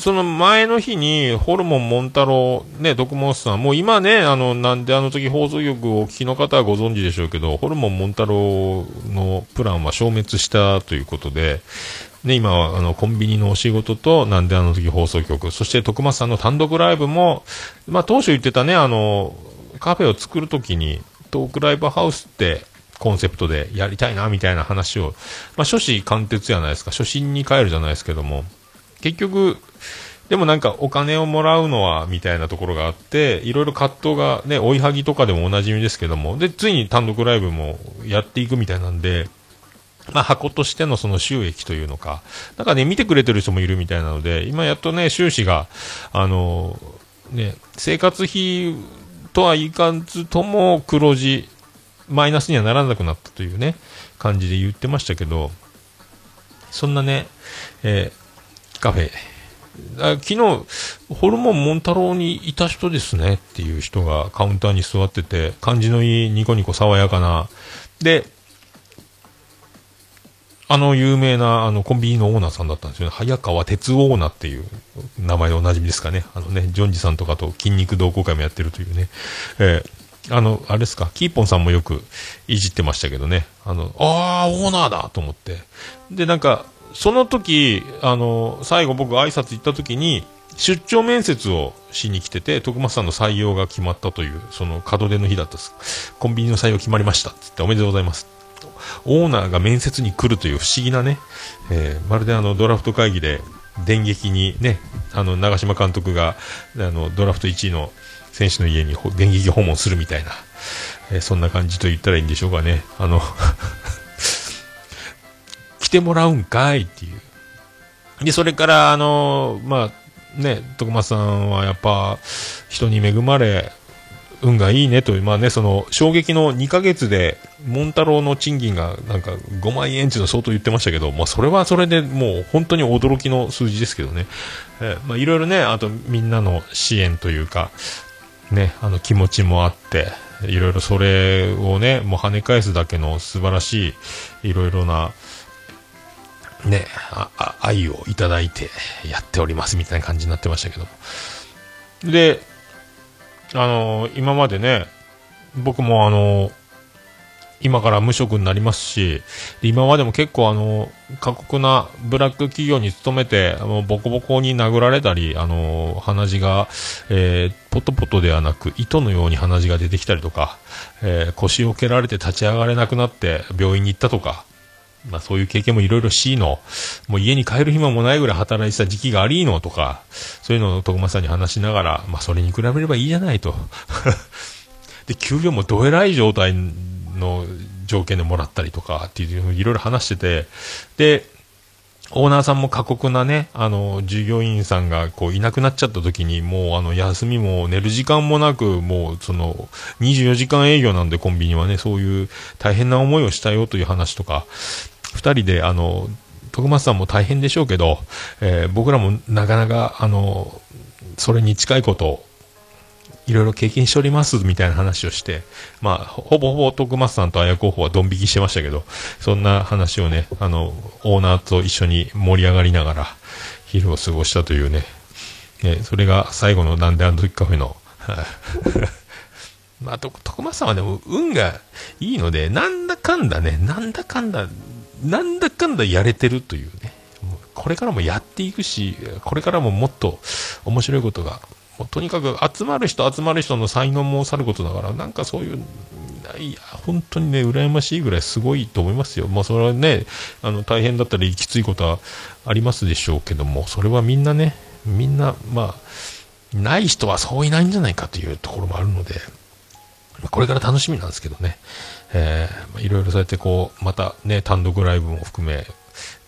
その前の日に、ホルモンモンタロウ、ね、徳本さん、もう今ね、あの、なんであの時放送局をお聞きの方はご存知でしょうけど、ホルモンモンタロウのプランは消滅したということで、ね、今はあのコンビニのお仕事と、なんであの時放送局、そして徳松さんの単独ライブも、まあ当初言ってたね、あの、カフェを作るときに、トークライブハウスって、コンセプトでやりたいな、みたいな話を、まあ初子貫徹じゃないですか、初心に帰るじゃないですけども、結局、でもなんかお金をもらうのは、みたいなところがあって、いろいろ葛藤がね、追いはぎとかでもおなじみですけども、で、ついに単独ライブもやっていくみたいなんで、まあ、箱としてのその収益というのか、なんかね、見てくれてる人もいるみたいなので、今やっとね、収支が、あの、ね、生活費とはいかんずとも黒字、マイナスにはならなくなったというね、感じで言ってましたけど、そんなね、えーカフェ、あ昨日、ホルモンモンタロウにいた人ですねっていう人がカウンターに座ってて、感じのいいニコニコ爽やかな、で、あの有名なあのコンビニのオーナーさんだったんですよね。早川哲オーナーっていう名前でおなじみですかね。あのね、ジョンジさんとかと筋肉同好会もやってるというね。えーあの、あれですか、キーポンさんもよくいじってましたけどね。あの、あー、オーナーだと思って。で、なんか、その時、あの、最後僕挨拶行った時に、出張面接をしに来てて、徳松さんの採用が決まったという、その門出の日だったんです。コンビニの採用決まりました。つっておめでとうございます。オーナーが面接に来るという不思議なね、えーまるであのドラフト会議で電撃にね、あの長嶋監督があのドラフト1位の選手の家に電撃訪問するみたいな、えーそんな感じと言ったらいいんでしょうかね。あの来てもらうんかいっていう。で、それから、あのまあ、ね、徳松さんはやっぱ、人に恵まれ、運がいいねという、まあね、その、衝撃の2ヶ月で、モンタロウの賃金がなんか5万円っていうの相当言ってましたけど、まあそれはそれでもう本当に驚きの数字ですけどね。えーまあいろいろね、あとみんなの支援というか、ね、あの気持ちもあって、いろいろそれをね、もう跳ね返すだけの素晴らしい、いろいろな、ね、ああ愛をいただいてやっておりますみたいな感じになってましたけど。で、あの今までね、僕もあの今から無職になりますし、今までも結構あの、過酷なブラック企業に勤めて、あのボコボコに殴られたり、あの鼻血が、えーポトポトではなく、糸のように鼻血が出てきたりとか、えー腰を蹴られて立ち上がれなくなって病院に行ったとか、まあそういう経験もいろいろしいの。もう家に帰る暇もないぐらい働いてた時期がありのとか、そういうのを徳間さんに話しながら、まあそれに比べればいいじゃないと。で、給料もどえらい状態の条件でもらったりとかっていうのをいろいろ話してて、で、オーナーさんも過酷なね、あの、従業員さんがこういなくなっちゃった時に、もうあの、休みも寝る時間もなく、もうその、24時間営業なんでコンビニはね、そういう大変な思いをしたよという話とか、二人であの、徳松さんも大変でしょうけど、えー僕らもなかなかあの、それに近いことをいろいろ経験しておりますみたいな話をして、まあ、ほぼほぼ徳松さんと綾候補はドン引きしてましたけど、そんな話をね、あの、オーナーと一緒に盛り上がりながら、昼を過ごしたというね、えそれが最後のなんであの時カフェの、まあ、徳松さんはでも運がいいので、なんだかんだね、なんだかんだ、なんだかんだやれてるというね、これからもやっていくし、これからももっと面白いことが、もうとにかく集まる人集まる人の才能もさることだから、なんかそういう、いや、本当にね、羨ましいぐらいすごいと思いますよ。まあ、それはね、あの、大変だったり、きついことはありますでしょうけども、それはみんなね、みんな、まあ、ない人はそういないんじゃないかというところもあるので、これから楽しみなんですけどね、えーいろいろそうやってこう、またね、単独ライブも含め、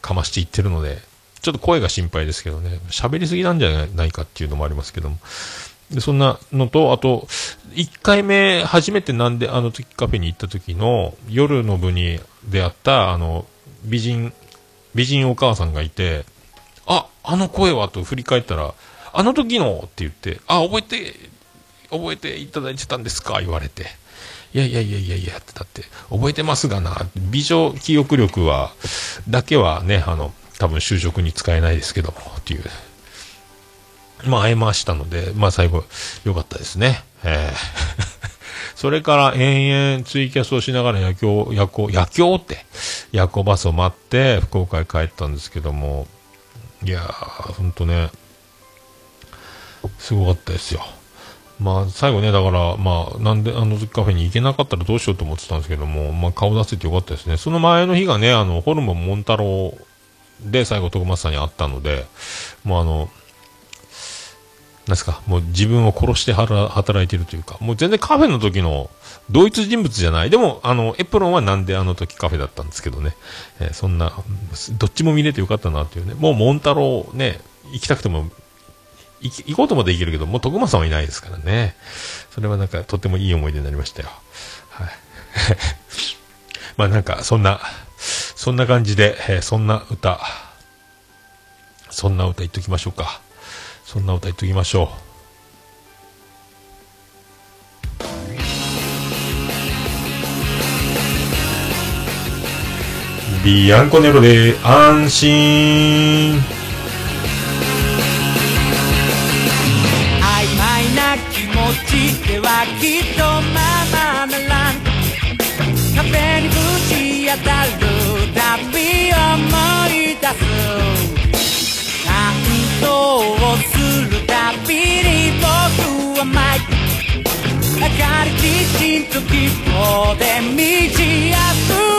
かましていってるので、ちょっと声が心配ですけどね、喋りすぎなんじゃないかっていうのもありますけども、でそんなのと、あと、1回目、初めてなんであの時カフェに行った時の夜の部に出会った、あの、美人、美人お母さんがいて、あ、あの声はと振り返ったら、あの時のって言って、あ、覚えて、覚えていただいてたんですか？言われて。いやいやいやいやいやって、だって、覚えてますがな、美女記憶力は、だけはね、あの、多分就職に使えないですけども、っていう。まあ、会えましたので、まあ、最後、良かったですね。えー それから延々ツイキャスをしながら夜行、夜行、夜行って、夜行バスを待って、福岡へ帰ったんですけども、いやー、ほんとね、すごかったですよ。まあ、最後ね、だから、まあ、なんであのカフェに行けなかったらどうしようと思ってたんですけども、まあ、顔出せてよかったですね。その前の日がね、あの、ホルモンモンタロウで最後、徳松さんに会ったので、もうあの、なんすか、もう自分を殺して働いているというか、もう全然カフェの時の同一人物じゃない。でも、あの、エプロンはなんであの時カフェだったんですけどね。えーそんな、どっちも見れてよかったなっていうね。もうモンタロウね、行きたくても、行こうともできるけど、もう徳間さんはいないですからね。それはなんかとってもいい思い出になりましたよ。はい。まあなんか、そんな、そんな感じで、えーそんな歌、そんな歌言っときましょうか。そんな歌言っときましょう。ビアンコネロで安心。ちではきっとままならん。壁にぶち当たるたび思い出す。感動をするたびに僕は舞い。明かりきちんと希望で満ち溢れ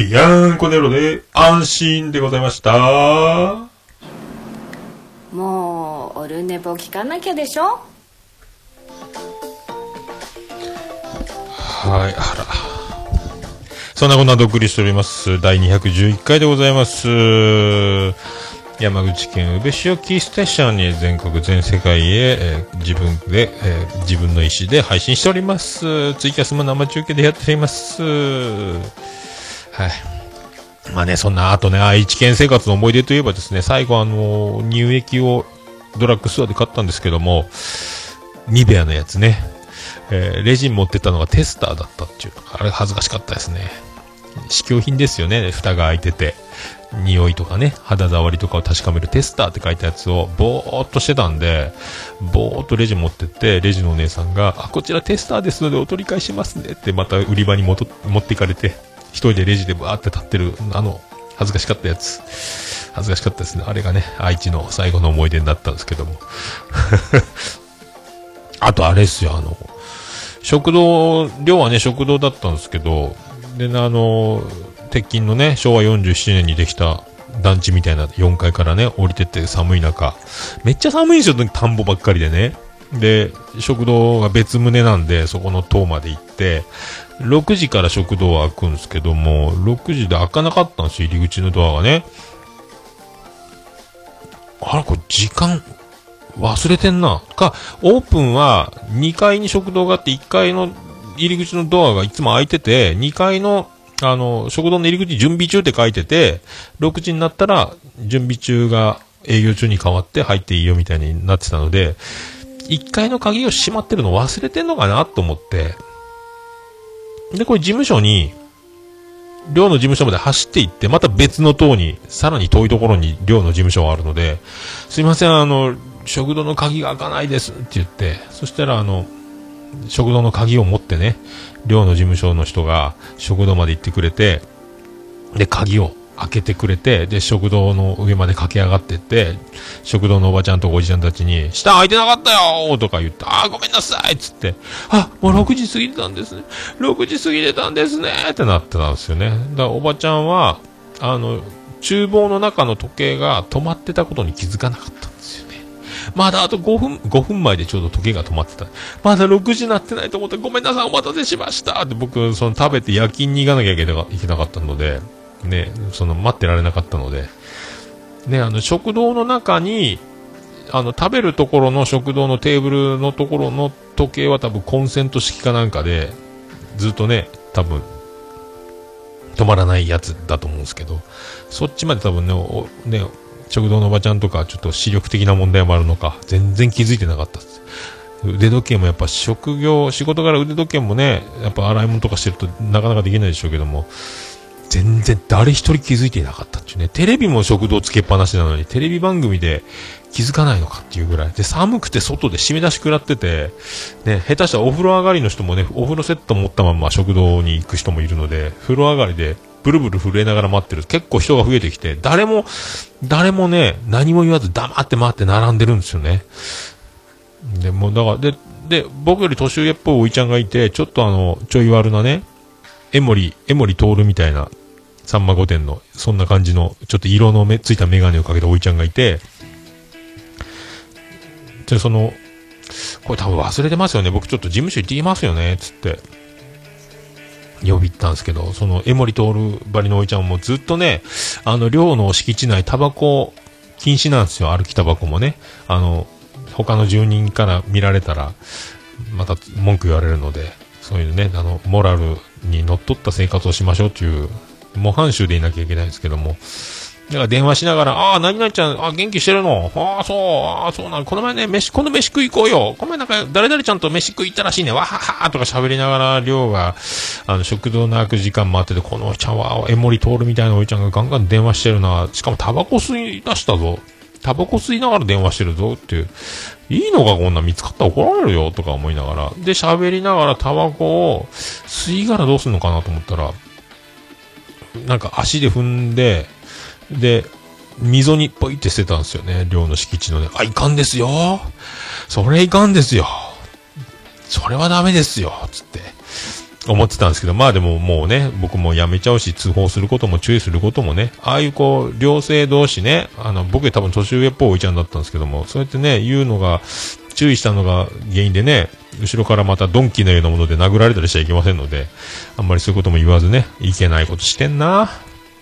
ビアンコネロで安心でございました。はもうオルネポ聞かなきゃでしょ？い、あら。そんなこんなでお送りしております。第211回でございます。山口県宇部市をキーステーションに全国全世界へ、えー自分で、えー自分の意思で配信しております。ツイキャスも生中継でやっております。はい。まあね、そんな、あとね、愛知県生活の思い出といえばですね、最後あの、乳液をドラッグストアで買ったんですけども、ニベアのやつね、えーレジン持ってったのがテスターだったっていう、あれ恥ずかしかったですね。試供品ですよね、蓋が開いてて。匂いとかね、肌触りとかを確かめるテスターって書いたやつをぼーっとしてたんで、ぼーっとレジ持ってって、レジのお姉さんが、あ、こちらテスターですのでお取り返しますねってまた売り場に戻持っていかれて、一人でレジでバーって立ってる、あの、恥ずかしかったやつ。恥ずかしかったですね。あれがね、愛知の最後の思い出になったんですけども。あとあれですよ、あの、食堂、寮はね、食堂だったんですけど、で、あの、鉄筋のね、昭和47年にできた団地みたいな4階からね、降りてって寒い中、めっちゃ寒いんですよ、田んぼばっかりでね。で、食堂が別棟なんで、そこの塔まで行って、6時から食堂は開くんですけども、6時で開かなかったんですよ、入り口のドアがね。あれ、これ時間、忘れてんな。か、オープンは2階に食堂があって1階の入り口のドアがいつも開いてて、2階のあの、食堂の入り口準備中って書いてて、6時になったら準備中が営業中に変わって入っていいよみたいになってたので、1階の鍵を閉まってるの忘れてんのかなと思って、で、これ事務所に、寮の事務所まで走って行って、また別の塔に、さらに遠いところに寮の事務所があるので、すいません、あの、食堂の鍵が開かないですって言って、そしたらあの、食堂の鍵を持ってね、寮の事務所の人が食堂まで行ってくれて、で、鍵を開けてくれて、で、食堂の上まで駆け上がってって、食堂のおばちゃんとおじちゃんたちに、下開いてなかったよとか言って、あー、ごめんなさいっつって、あ、もう6時過ぎてたんですね。6時過ぎてたんですねってなってたんですよね。だからおばちゃんは、あの、厨房の中の時計が止まってたことに気づかなかったんですよね。まだあと5分、5分前でちょうど時計が止まってた。まだ6時になってないと思って、ごめんなさい、お待たせしましたって僕、その食べて夜勤に行かなきゃいけないけなかったので、ね、その待ってられなかったので、ね、あの、食堂の中に、あの、食べるところの食堂のテーブルのところの時計は多分コンセント式かなんかで、ずっとね、多分、止まらないやつだと思うんですけど、そっちまで多分ね、ね、食堂のおばちゃんとか、ちょっと視力的な問題もあるのか、全然気づいてなかったです。腕時計もやっぱ職業、仕事から腕時計もね、やっぱ洗い物とかしてるとなかなかできないでしょうけども、全然誰一人気づいていなかったっていうね。テレビも食堂つけっぱなしなのに、テレビ番組で気づかないのかっていうぐらい。で、寒くて外で締め出し食らってて、ね、下手したらお風呂上がりの人もね、お風呂セット持ったまま食堂に行く人もいるので、風呂上がりでブルブル震えながら待ってる。結構人が増えてきて、誰も、誰もね、何も言わず黙って待って並んでるんですよね。で、もうだから、で、で、僕より年上っぽいおいちゃんがいて、ちょっとあの、ちょい悪なね、江森、江森徹みたいな、さんま御殿の、そんな感じの、ちょっと色の目ついたメガネをかけたおいちゃんがいて、で、その、これ多分忘れてますよね。僕ちょっと事務所行ってきますよね、つって。呼び行ったんですけど、その江森徹ばりのおいちゃんもずっとね、あの、寮の敷地内タバコ禁止なんですよ。歩きタバコもね。あの、他の住人から見られたら、また文句言われるので、そういうね、あの、モラルにのっとった生活をしましょうっていう、模範囚でいなきゃいけないですけども、だから電話しながら、ああ、何々ちゃん、あ元気してるの？ああ、そう、ああ、そうなん、この前ね、飯、今度飯食い行こうよ。この前なんか、誰々ちゃんと飯食い行ったらしいね。わははとか喋りながら、寮が、あの、食堂の開く時間待ってて、このおいちゃんは、江森徹みたいなおいちゃんがガンガン電話してるな。しかもタバコ吸い出したぞ。タバコ吸いながら電話してるぞっていう。いいのかこんな見つかったら怒られるよとか思いながら。で、喋りながらタバコを吸い殻どうすんのかなと思ったら、なんか足で踏んで、で、溝にポイって捨てたんですよね。寮の敷地のね。あ、いかんですよ。それいかんですよ。それはダメですよ。つって。思ってたんですけど、まあでももうね、僕も辞めちゃうし、通報することも注意することもね、ああいうこう、両性同士ね、あの、僕多分年上っぽいおいちゃんだったんですけども、そうやってね、言うのが、注意したのが原因でね、後ろからまたドンキのようなもので殴られたりしちゃいけませんので、あんまりそういうことも言わずね、いけないことしてんな。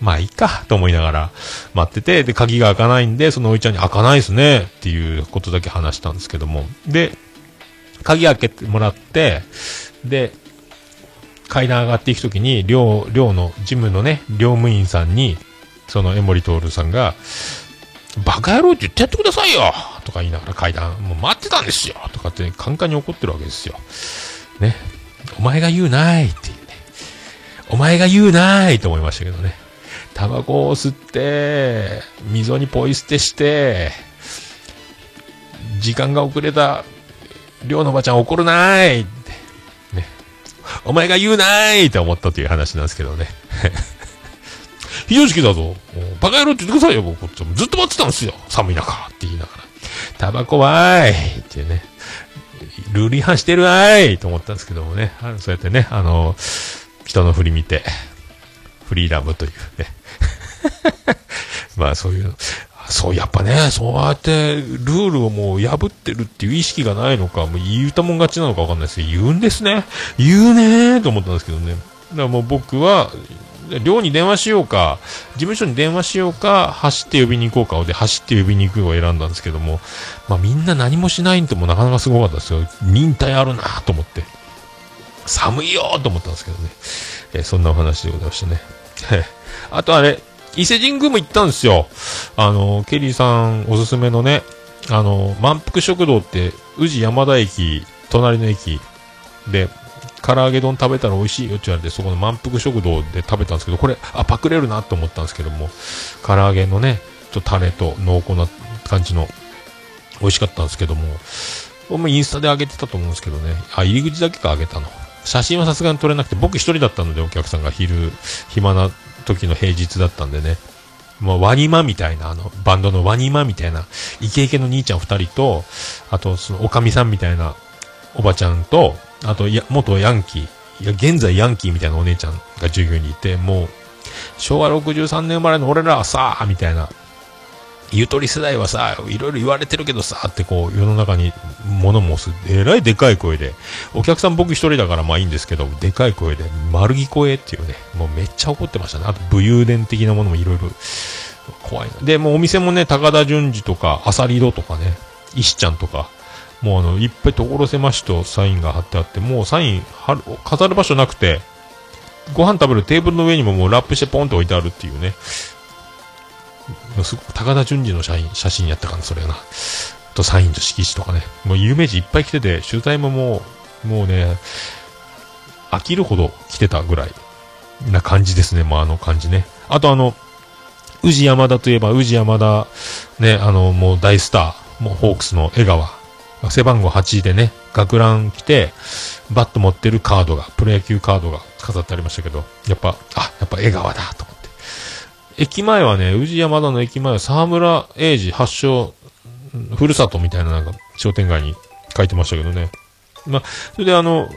まあいいか、と思いながら待ってて、で、鍵が開かないんで、そのおいちゃんに開かないですね、っていうことだけ話したんですけども、で、鍵開けてもらって、で、階段上がっていくときに、寮、寮の、ジムのね、寮務員さんに、その江森徹さんが、バカ野郎って言ってやってくださいよ!とか言いながら階段、もう待ってたんですよとかって、カンカンに怒ってるわけですよ。ね。お前が言うないっていうね。お前が言うないと思いましたけどね。タバコを吸って、溝にポイ捨てして、時間が遅れた、寮のおばちゃん怒るないって、ね。お前が言うないって思ったという話なんですけどね。非常識だぞ。バカ野郎って言ってくださいよ、僕。ずっと待ってたんですよ。寒い中。って言いながら。タバコはーいってね。ルール違反してるわーいと思ったんですけどもね。そうやってね、あの、人の振り見て、フリーダムというね。まあそういう、そう、やっぱね、そうやってルールをもう破ってるっていう意識がないのか、もう言うたもん勝ちなのかわかんないですけど、言うんですね。言うねーと思ったんですけどね。だからもう僕は、寮に電話しようか、事務所に電話しようか、走って呼びに行こうかで、走って呼びに行くを選んだんですけども、まあみんな何もしないんでもなかなかすごかったですよ。忍耐あるなと思って。寒いよと思ったんですけどね。えーそんなお話でございましたね。あとあれ、伊勢神宮も行ったんですよ。あの、ケリーさんおすすめのね、あの、満腹食堂って、宇治山田駅、隣の駅で、唐揚げ丼食べたら美味しいよって言われて、そこの満腹食堂で食べたんですけど、これ、あ、パクれるなと思ったんですけども、唐揚げのね、ちょっとタレと濃厚な感じの、美味しかったんですけども、僕もインスタで上げてたと思うんですけどね、あ、入り口だけか上げたの。写真はさすがに撮れなくて、僕一人だったので、お客さんが昼、暇な時の平日だったんでね、もうワニマみたいな、あの、バンドのワニマみたいな、イケイケの兄ちゃん二人と、あと、その、おかみさんみたいなおばちゃんと、あと、や、元ヤンキー、いや、現在ヤンキーみたいなお姉ちゃんが従業員にいて、もう、昭和63年生まれの俺らはさあ、みたいな、ゆとり世代はさ、いろいろ言われてるけどさ、ってこう、世の中に物申す、えらいでかい声で、お客さん僕一人だからまあいいんですけど、でかい声で、丸聞こえっていうね、もうめっちゃ怒ってましたね。あと、武勇伝的なものもいろいろ、怖いな。で、もうお店もね、高田純次とか、アサリドとかね、石ちゃんとか、もうあの、いっぱい所狭しとサインが貼ってあって、もうサイン貼る、飾る場所なくて、ご飯食べるテーブルの上にももうラップしてポンって置いてあるっていうね。すごく高田純次の写真写真やったかな、それな。と、サインと色紙とかね。もう有名人いっぱい来てて、取材ももう、もうね、飽きるほど来てたぐらいな感じですね、もうあの感じね。あとあの、宇治山田といえば、宇治山田、ね、あの、もう大スター、もうホークスの江川。背番号8でね、学ラン来て、バット持ってるカードが、プロ野球カードが飾ってありましたけど、やっぱ、あ、やっぱ江川だ、と思って。駅前はね、宇治山田の駅前は沢村栄治発祥、ふるさとみたいななんか商店街に書いてましたけどね。ま、それであの、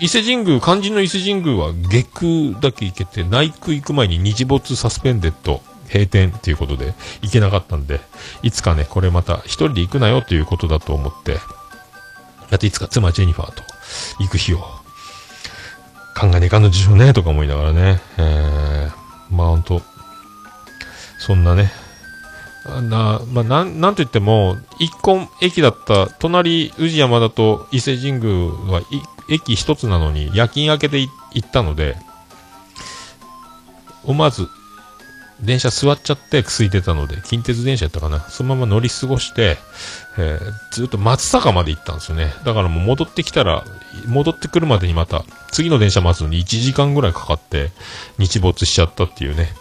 伊勢神宮、肝心の伊勢神宮は下空だけ行けて、内空行く前に日没サスペンデッド閉店っていうことで行けなかったんで、いつかね、これまた一人で行くなよっていうことだと思って、だっていつか妻ジェニファーと行く日を考えねえかんのでしょうね、とか思いながらね、えー、まあ本当そんなね、な、まあ、なん、なんと言っても、一本駅だった、隣、宇治山田と伊勢神宮は、駅一つなのに、夜勤明けで行ったので、思わず、電車座っちゃって空いてたので、近鉄電車やったかな。そのまま乗り過ごして、えーずっと松坂まで行ったんですよね。だからもう戻ってきたら、戻ってくるまでにまた、次の電車待つのに1時間ぐらいかかって、日没しちゃったっていうね。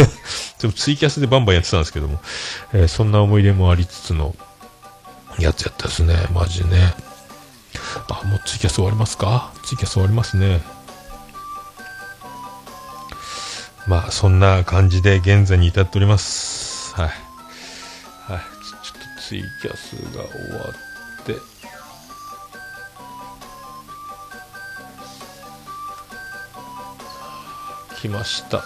でもツイキャスでバンバンやってたんですけども、えーそんな思い出もありつつの、やつやったですね。マジでね。あ、もうツイキャス終わりますか？ツイキャス終わりますね。まあ、そんな感じで現在に至っております。はい。はい。ちょっとツイキャスが終わって。来ました。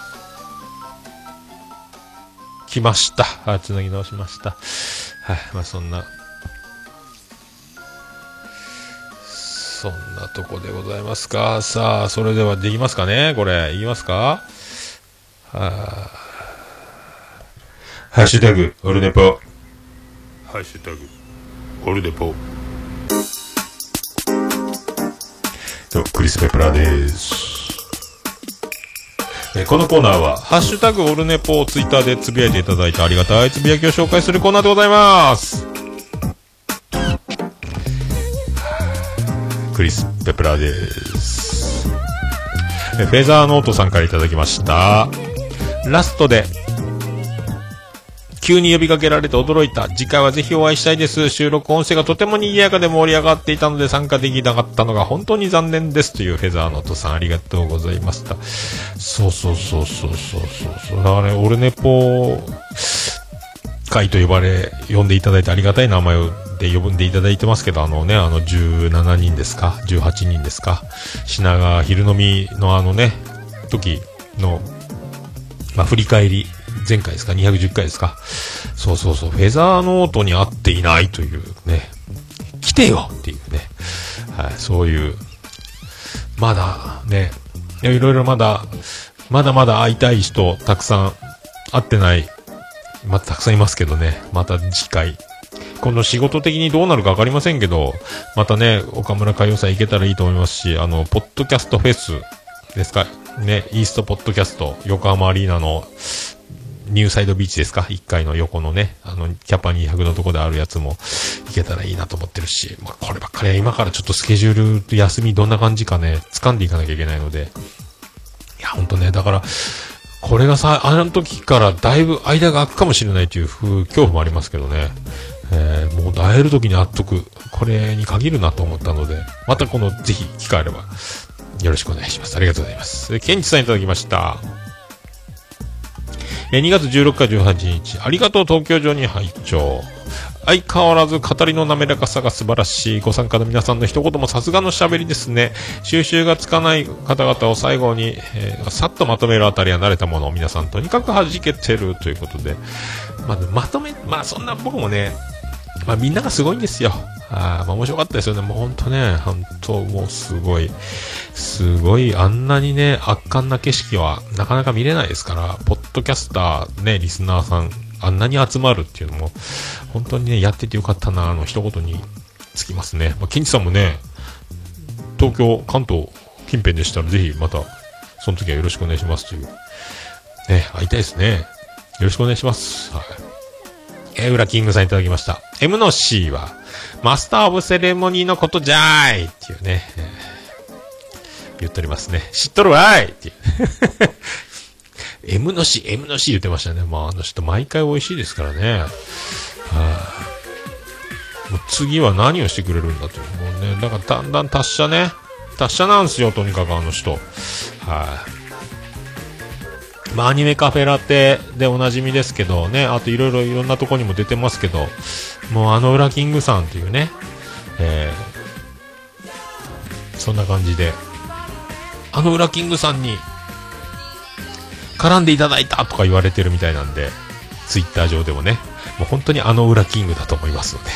来ました。あ、つなぎ直しました。はい、まあそんな、そんなとこでございますか。さあ、それではできますかねこれ、いきますかあ、ハッシュタグ、オルネポ。ハッシュタグ、オルネポ。どクリス・ペプラーです。えーこのコーナーは、ハッシュタグオルネポをツイッターでつぶやいていただいたありがたいつぶやきを紹介するコーナーでございます。クリス・ペプラーです。えーフェザーノートさんからいただきました。ラストで、急に呼びかけられて驚いた。次回はぜひお会いしたいです。収録音声がとても賑やかで盛り上がっていたので参加できなかったのが本当に残念です。というフェザーノートさんありがとうございました。そうそうそうそうそうそうそう。だからね、オルネポ会と呼ばれ、呼んでいただいてありがたい名前をで呼んでいただいてますけど、あのね、あの17人ですか ?18 人ですか？品川昼飲みのあのね、時の、まあ、振り返り、前回ですか ?210 回ですか。そうそうそう、フェザーノートに合っていないというね、来てよっていうね、はい、そういう、まだね、いろいろまだ、まだまだ会いたい人、たくさん会ってない、またたくさんいますけどね、また次回、今度仕事的にどうなるか分かりませんけど、またね、岡村歌謡祭行けたらいいと思いますし、あの、ポッドキャストフェスですか、ね、イーストポッドキャスト、横浜アリーナのニューサイドビーチですか ?1 階の横のね、あの、キャパ200のとこであるやつも行けたらいいなと思ってるし、まあ、こればっかりは今からちょっとスケジュール、休みどんな感じかね、掴んでいかなきゃいけないので、いや、ほんとね、だから、これがさ、あの時からだいぶ間が空くかもしれないという風恐怖もありますけどね。えーもう会える時に会っとく。これに限るなと思ったので、またこの、ぜひ、機会あれば、よろしくお願いします。ありがとうございます。ケンチさんいただきました。え2月16日18日、ありがとう東京城に拝聴相変わらず語りの滑らかさが素晴らしい。ご参加の皆さんの一言もさすがの喋りですね。収集がつかない方々を最後に、えーさっとまとめるあたりは慣れたものを皆さんとにかく弾けてるということで、まあ、まとめ、まあそんな僕もね、まあみんながすごいんですよ。あまあ面白かったですよね。もう本当ね、本当もうすごい、すごい、あんなにね、圧巻な景色はなかなか見れないですから、ポッドキャスター、ね、リスナーさん、あんなに集まるっていうのも、本当にね、やっててよかったな、あの一言につきますね。まあ、ケンチさんもね、東京、関東近辺でしたらぜひまた、その時はよろしくお願いしますという。ね、会いたいですね。よろしくお願いします。はい。えー、裏キングさんいただきました。M の C は、マスターオブセレモニーのことじゃーいっていうね、えー言っておりますね。知っとるわーいっていう。M の C、M の C 言ってましたね。まあ、あの人毎回美味しいですからね。はい、もう次は何をしてくれるんだという。もうね、だからだんだん達者ね。達者なんですよ、とにかくあの人。はい、まあ、アニメカフェラテでおなじみですけどね、あといろいろいろんなとこにも出てますけど、もうあの裏キングさんっていうね、えー、そんな感じで、あの裏キングさんに絡んでいただいたとか言われてるみたいなんで、ツイッター上でもね、もう本当にあの裏キングだと思いますので、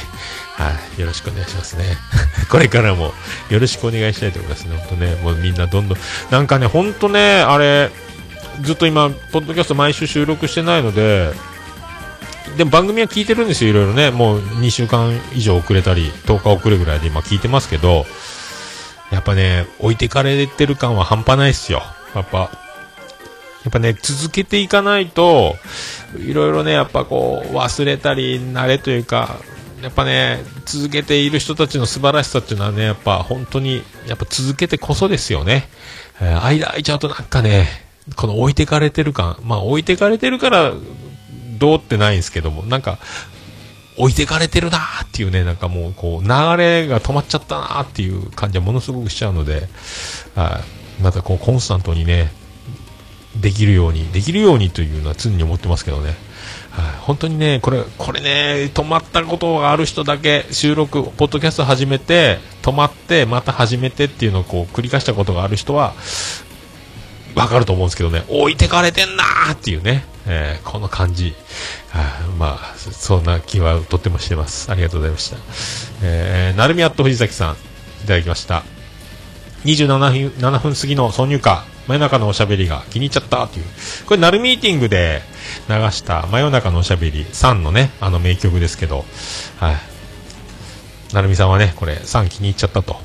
はい、よろしくお願いしますね。これからもよろしくお願いしたいと思いますね。本当ね、もうみんなどんどん、なんかね、本当ね、あれ、ずっと今、ポッドキャスト毎週収録してないので、でも番組は聞いてるんですよ、いろいろね。もう2週間以上遅れたり、10日遅れぐらいで今聞いてますけど、やっぱね、置いてかれてる感は半端ないっすよ。やっぱ、やっぱね、続けていかないと、いろいろね、やっぱこう、忘れたり、慣れというか、やっぱね、続けている人たちの素晴らしさっていうのはね、やっぱ本当に、やっぱ続けてこそですよね。えー間空いちゃうとなんかね、この置いてかれてる感、まあ置いてかれてるから、どうってないんですけども、なんか、置いてかれてるなーっていうね、なんかもう、こう、流れが止まっちゃったなーっていう感じはものすごくしちゃうので、はい。またこう、コンスタントにね、できるように、できるようにというのは常に思ってますけどね。はい、本当にね、これ、これね、止まったことがある人だけ、収録、ポッドキャスト始めて、止まって、また始めてっていうのをこう、繰り返したことがある人は、わかると思うんですけどね、置いてかれてんなーっていうね、えーこの感じ、あまあ、そんな気はとってもしてます。ありがとうございました。えー、なるみアット藤崎さん、いただきました。27分 ,7 分過ぎの挿入歌、真夜中のおしゃべりが気に入っちゃったっていう。これ、なるミーティングで流した真夜中のおしゃべり3のね、あの名曲ですけど、はい。なるみさんはね、これ3気に入っちゃったと。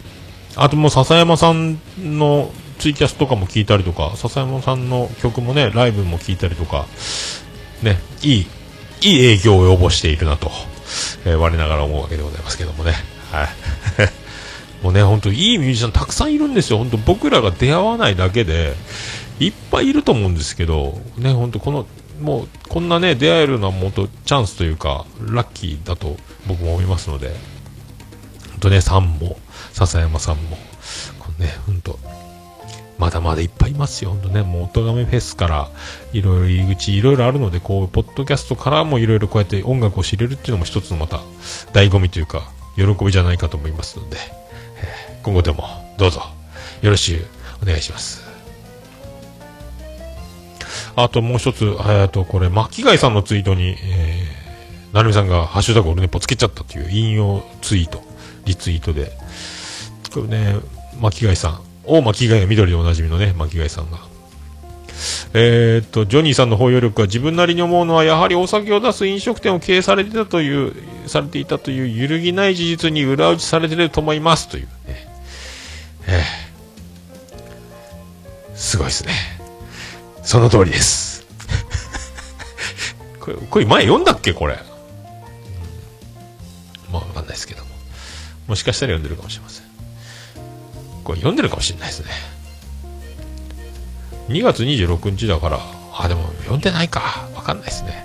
あともう笹山さんのツイキャスとかも聞いたりとか、笹山さんの曲もね、ライブも聞いたりとか、ね、いい、いい影響を及ぼしているなと、えー我ながら思うわけでございますけどもね。はい。もうね、本当いいミュージシャンたくさんいるんですよ。本当僕らが出会わないだけで、いっぱいいると思うんですけど、ね、本当この、もう、こんなね、出会えるのはもっとチャンスというか、ラッキーだと僕も思いますので、本当ね、さんも、笹山さんも、このね、本当まだまだいっぱいいますよ、本当ね、もう、おとがめフェスから、いろいろ入り口、いろいろあるので、こう、ポッドキャストからもいろいろこうやって音楽を知れるっていうのも一つのまた、醍醐味というか、喜びじゃないかと思いますので、今後とも、どうぞ、よろしくお願いします。あともう一つ、えっと、これ、巻貝さんのツイートに、えー、なるみさんが、ハッシュタグオルネポつけちゃったという引用ツイート、リツイートで、これね、巻貝さん、大巻貝の緑でおなじみのね、巻貝さんが、えーっと、ジョニーさんの包容力は自分なりに思うのは、やはりお酒を出す飲食店を経営されていたという、されていたという揺るぎない事実に裏打ちされてると思いますというね。ええすごいですね。その通りです。これ、これ前読んだっけこれ。まあわかんないですけども。もしかしたら読んでるかもしれません。これ読んでるかもしれないですね。2月26日だから、あ、でも読んでないか。わかんないですね。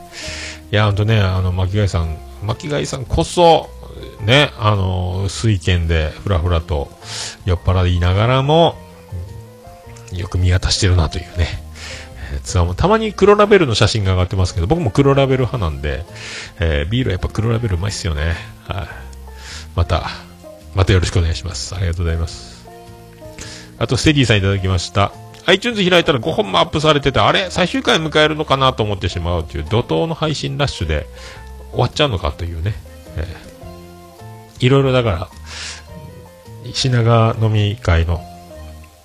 いや、ほんとね、あの、巻貝さん、巻貝さんこそ、ね、あの、水拳でふらふらと酔っ払いながらも、よく見渡してるなというね。ツアーもたまに黒ラベルの写真が上がってますけど、僕も黒ラベル派なんで、えービールはやっぱ黒ラベルうまいっすよね。はい。また、またよろしくお願いします。ありがとうございます。あと、ステディさんいただきました。iTunes 開いたら5本もアップされてて、あれ？最終回迎えるのかなと思ってしまうという怒涛の配信ラッシュで終わっちゃうのかというね。えーいろいろだから、品川飲み会の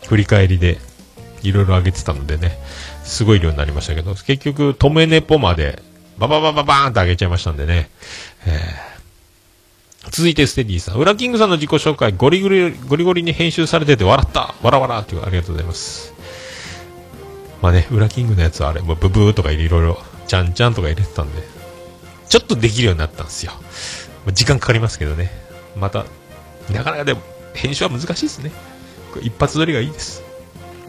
振り返りでいろいろ上げてたのでね、すごい量になりましたけど、結局、止めネポまでバババババーンと上げちゃいましたんでね。えー続いてステディさん。ウラキングさんの自己紹介、ゴリゴリ、ゴリゴリに編集されてて笑ったわらわらっていうありがとうございます。まあね、ウラキングのやつはあれ、もうブブーとかいろいろ、ちゃんちゃんとか入れてたんで、ちょっとできるようになったんですよ。まあ時間かかりますけどね。また、なかなかでも、編集は難しいですね。一発撮りがいいです。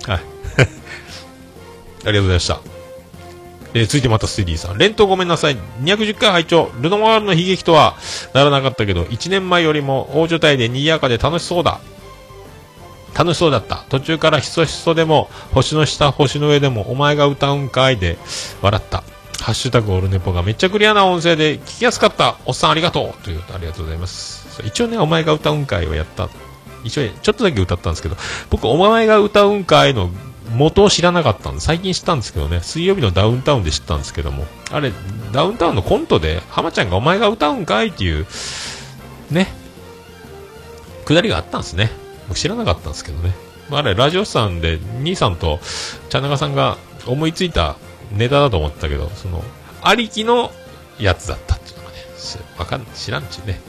はい。ありがとうございました。えー続いてまたステディさん。連投ごめんなさい。210回拝聴ルノワールの悲劇とはならなかったけど、1年前よりも大所帯で賑やかで楽しそうだ。楽しそうだった。途中からひそひそでも、星の下、星の上でも、お前が歌うんかいで、笑った。ハッシュタグオルネポがめっちゃクリアな音声で聞きやすかった。おっさんありがとう。というとありがとうございます。一応ね、お前が歌うんかいをやった。一応、ちょっとだけ歌ったんですけど、僕、お前が歌うんかいの元を知らなかったんで、最近知ったんですけどね、水曜日のダウンタウンで知ったんですけども、あれ、ダウンタウンのコントで、浜ちゃんがお前が歌うんかいっていう、ね、くだりがあったんですね。僕知らなかったんですけどね。まあ、あれ、ラジオさんで、兄さんと、茶長さんが思いついたネタだと思ったけど、その、ありきのやつだったっていうのがね、わかんない、知らんちゅうね。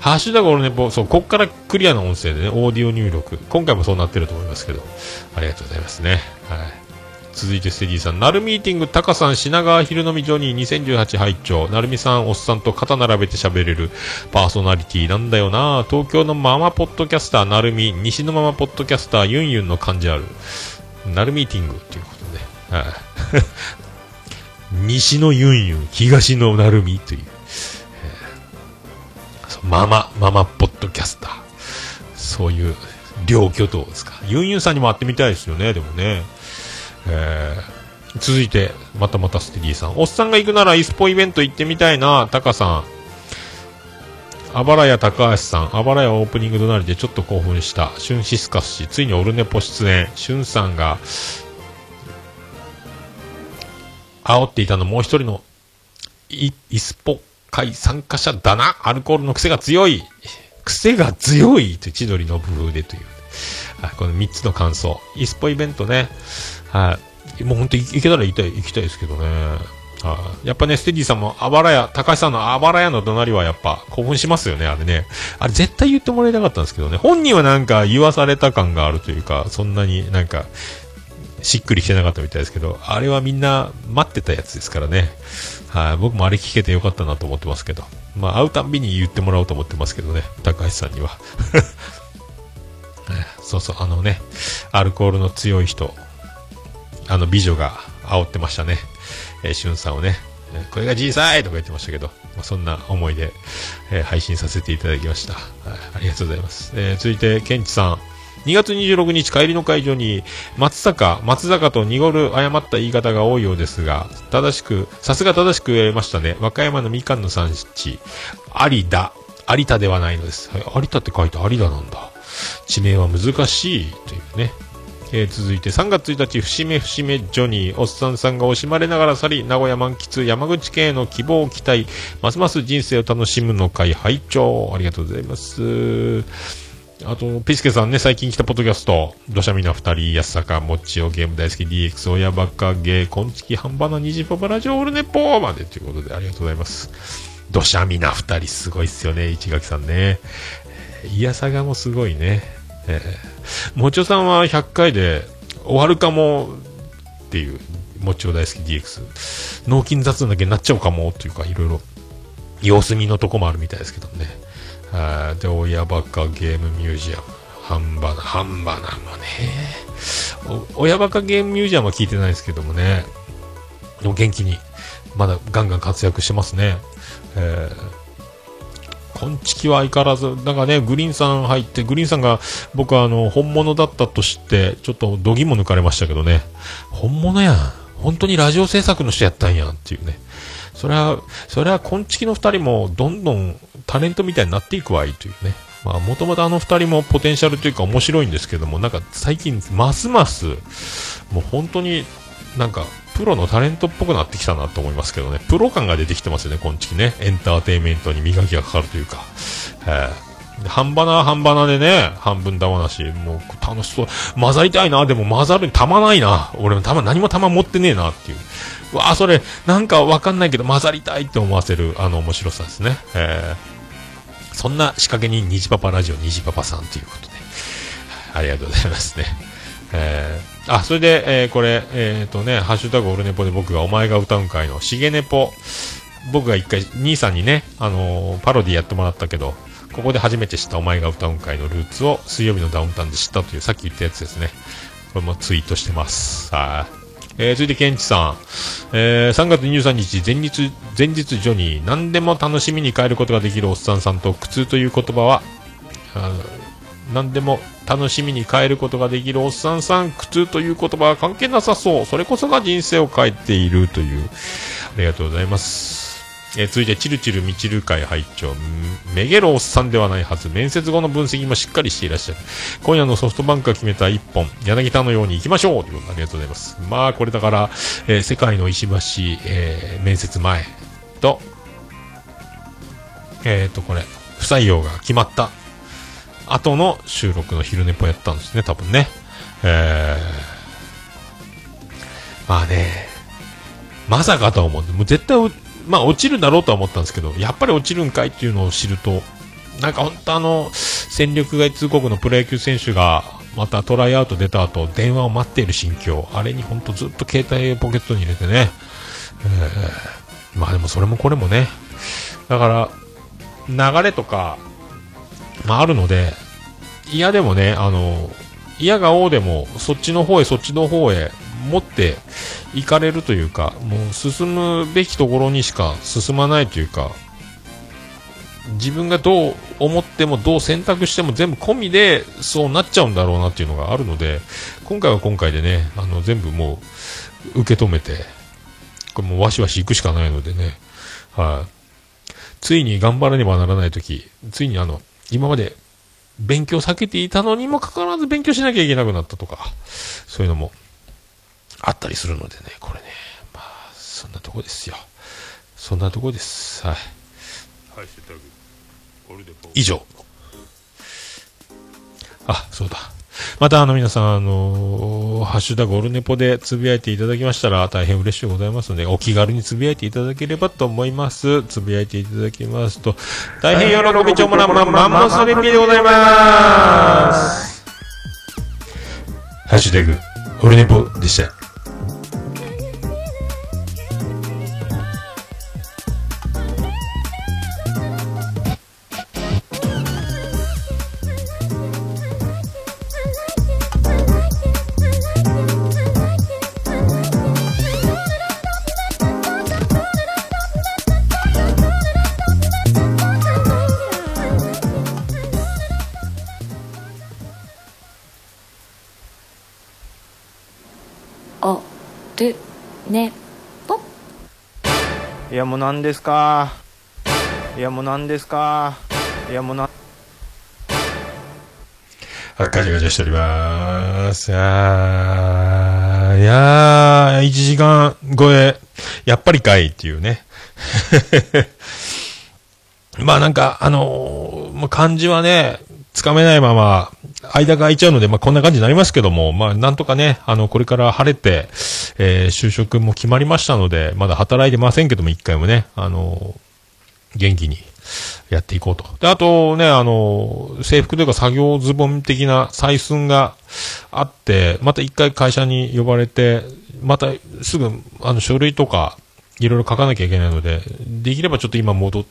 ハッシュタグ俺ね、ぼそう、こっからクリアな音声でね、オーディオ入力。今回もそうなってると思いますけど、ありがとうございますね。はい。続いてステディさん、ナルミーティング、タカさん、品川昼飲みジョニー2018拝聴ナルミさん、おっさんと肩並べて喋れるパーソナリティなんだよな東京のママポッドキャスター、ナルミ、西のママポッドキャスター、ユンユンの感じある。ナルミーティングということで、はい。西のユンユン、東のナルミという。ママ、ママポッドキャスター。そういう両巨頭ですか。ユンユンさんにも会ってみたいですよね、でもね。えー続いて、またまたステディさん。おっさんが行くならイスポイベント行ってみたいな、タカさん。あばらや高橋さん、あばらやオープニング隣でちょっと興奮した、シュンシスカス氏、ついにオルネポ出演、シュンさんが、煽っていたのもう一人の、い、イスポ会参加者だな、アルコールの癖が強い、癖が強い。という千鳥の部風でという、この3つの感想、イスポイベントね、はい、もう本当行けたら行きたい、行きたいですけどね。はい。やっぱね、ステディさんも、あばらや、高橋さんのあばらやの隣はやっぱ興奮しますよね、あれね。あれ絶対言ってもらいたかったんですけどね。本人はなんか言わされた感があるというか、そんなになんか、しっくりしてなかったみたいですけど、あれはみんな待ってたやつですからね。はい、僕もあれ聞けてよかったなと思ってますけど。まあ、会うたんびに言ってもらおうと思ってますけどね、高橋さんには。そうそう、あのね、アルコールの強い人、あの美女が煽ってましたね。えー、しゅんさんをね、これが小さいとか言ってましたけど、まあ、そんな思いで、えー配信させていただきました。はい、ありがとうございます。えー続いて、ケンチさん。2月26日帰りの会場に松坂、松坂と濁る誤った言い方が多いようですが、正しく、さすが正しく言えましたね。和歌山のみかんの産地、有田、有田ではないのです。有田って書いて有田なんだ。地名は難しいというね。えー続いて3月1日、節目節目ジョニー、おっさんさんが惜しまれながら去り、名古屋満喫、山口県への希望を期待、ますます人生を楽しむの会、拝聴ありがとうございます。あと、ピスケさんね、最近来たポッドキャスト、土砂みな二人、安坂、もっちお、ゲーム大好き DX、親バカゲー、こんちき、半ばな、にじパパラジオ、オルネポーまでということで、ありがとうございます。土砂みな二人、すごいっすよね、市垣さんね。いやさがもすごいね。えー、もちおさんは100回で終わるかもっていう、もちお大好き DX。脳筋雑談だけになっちゃうかもっていうか、いろいろ様子見のとこもあるみたいですけどね。あで、親バカゲームミュージアム。ハンバナ、ハンバナもね。親バカゲームミュージアムは聞いてないですけどもね。でも元気に、まだガンガン活躍してますね。えーこんちきは相変わらず、なんかね、グリーンさん入って、グリーンさんが僕はあの、本物だったと知って、ちょっと度肝抜かれましたけどね。本物やん。本当にラジオ制作の人やったんやんっていうね。それは、それは、こんちきの二人も、どんどんタレントみたいになっていくわいというね。まあ、もともとあの二人もポテンシャルというか面白いんですけども、なんか最近、ますます、もう本当になんか、プロのタレントっぽくなってきたなと思いますけどね。プロ感が出てきてますよね、こんちきね。エンターテインメントに磨きがかかるというか。えー半ばな半ばなでね、半分玉なし、もう楽しそう。混ざりたいな、でも混ざるに玉ないな。俺も玉、何も玉持ってねえなっていう。うわあ、それ、なんかわかんないけど混ざりたいって思わせる、あの面白さですね。えーそんな仕掛けに虹パパラジオ虹パパさんということで。ありがとうございますね。えーあ、それで、えーこれ、えっ、とね、ハッシュタグオルネポで僕がお前が歌うん会の、しげネポ、僕が一回、兄さんにね、あのパロディやってもらったけど、ここで初めて知ったお前が歌うん会のルーツを水曜日のダウンタウンで知ったという、さっき言ったやつですね。これもツイートしてます。はい。えー、続いてケンチさん。えー、3月23日、前日、前日ジョニー、何でも楽しみに変えることができるおっさんさんと苦痛という言葉は、何でも楽しみに変えることができるおっさんさん、苦痛という言葉は関係なさそう。それこそが人生を変えているという。ありがとうございます。えー続いて、チルチルミチル会拝聴めげるおっさんではないはず。面接後の分析もしっかりしていらっしゃる。今夜のソフトバンクが決めた一本、柳田のように行きましょうということでありがとうございます。まあ、これだから、えー世界の石橋、えー面接前と、えっ、と、これ、不採用が決まった後の収録の昼寝ぽやったんですね、多分ね。えー、まあね、まさかと思う、もう絶対、まあ落ちるだろうとは思ったんですけど、やっぱり落ちるんかいっていうのを知ると、なんか本当あの、戦力外通告のプロ野球選手が、またトライアウト出た後、電話を待っている心境、あれに本当ずっと携帯をポケットに入れてね、えー、まあでもそれもこれもね、だから、流れとか、まああるので、嫌でもね、あの、嫌が王でも、そっちの方へそっちの方へ持っていかれるというか、もう進むべきところにしか進まないというか、自分がどう思ってもどう選択しても全部込みでそうなっちゃうんだろうなっていうのがあるので、今回は今回でね、あの全部もう受け止めて、これもうわしわし行くしかないのでね、はい、ついに頑張らねばならないとき、ついにあの、今まで勉強避けていたのにもかかわらず勉強しなきゃいけなくなったとか、そういうのもあったりするのでね、これね、まあ、そんなとこですよ。そんなとこです。はい。以上。あ、そうだ。またあの皆さん、あのーハッシュタグオルネポでつぶやいていただきましたら大変嬉しいございますので、お気軽につぶやいていただければと思います。つぶやいていただきますと、大変喜びちょもなもなマンモスレピーでございます。ハッシュタグオルネポでした。う何ですか？いやもう何ですか？いやもうなはい、ガチャガチャしております。あーいやー、1時間超え、やっぱりかいっていうね。まあなんか、あのーまあ、漢字はね、つかめないまま、間が空いちゃうので、まあこんな感じになりますけども、まあなんとかね、あの、これから晴れて、えー就職も決まりましたので、まだ働いてませんけども、一回もね、あの元気にやっていこうと。で、あとね、あの、制服というか作業ズボン的な採寸があって、また一回会社に呼ばれて、またすぐ、あの、書類とか、いろいろ書かなきゃいけないので、できればちょっと今戻っ、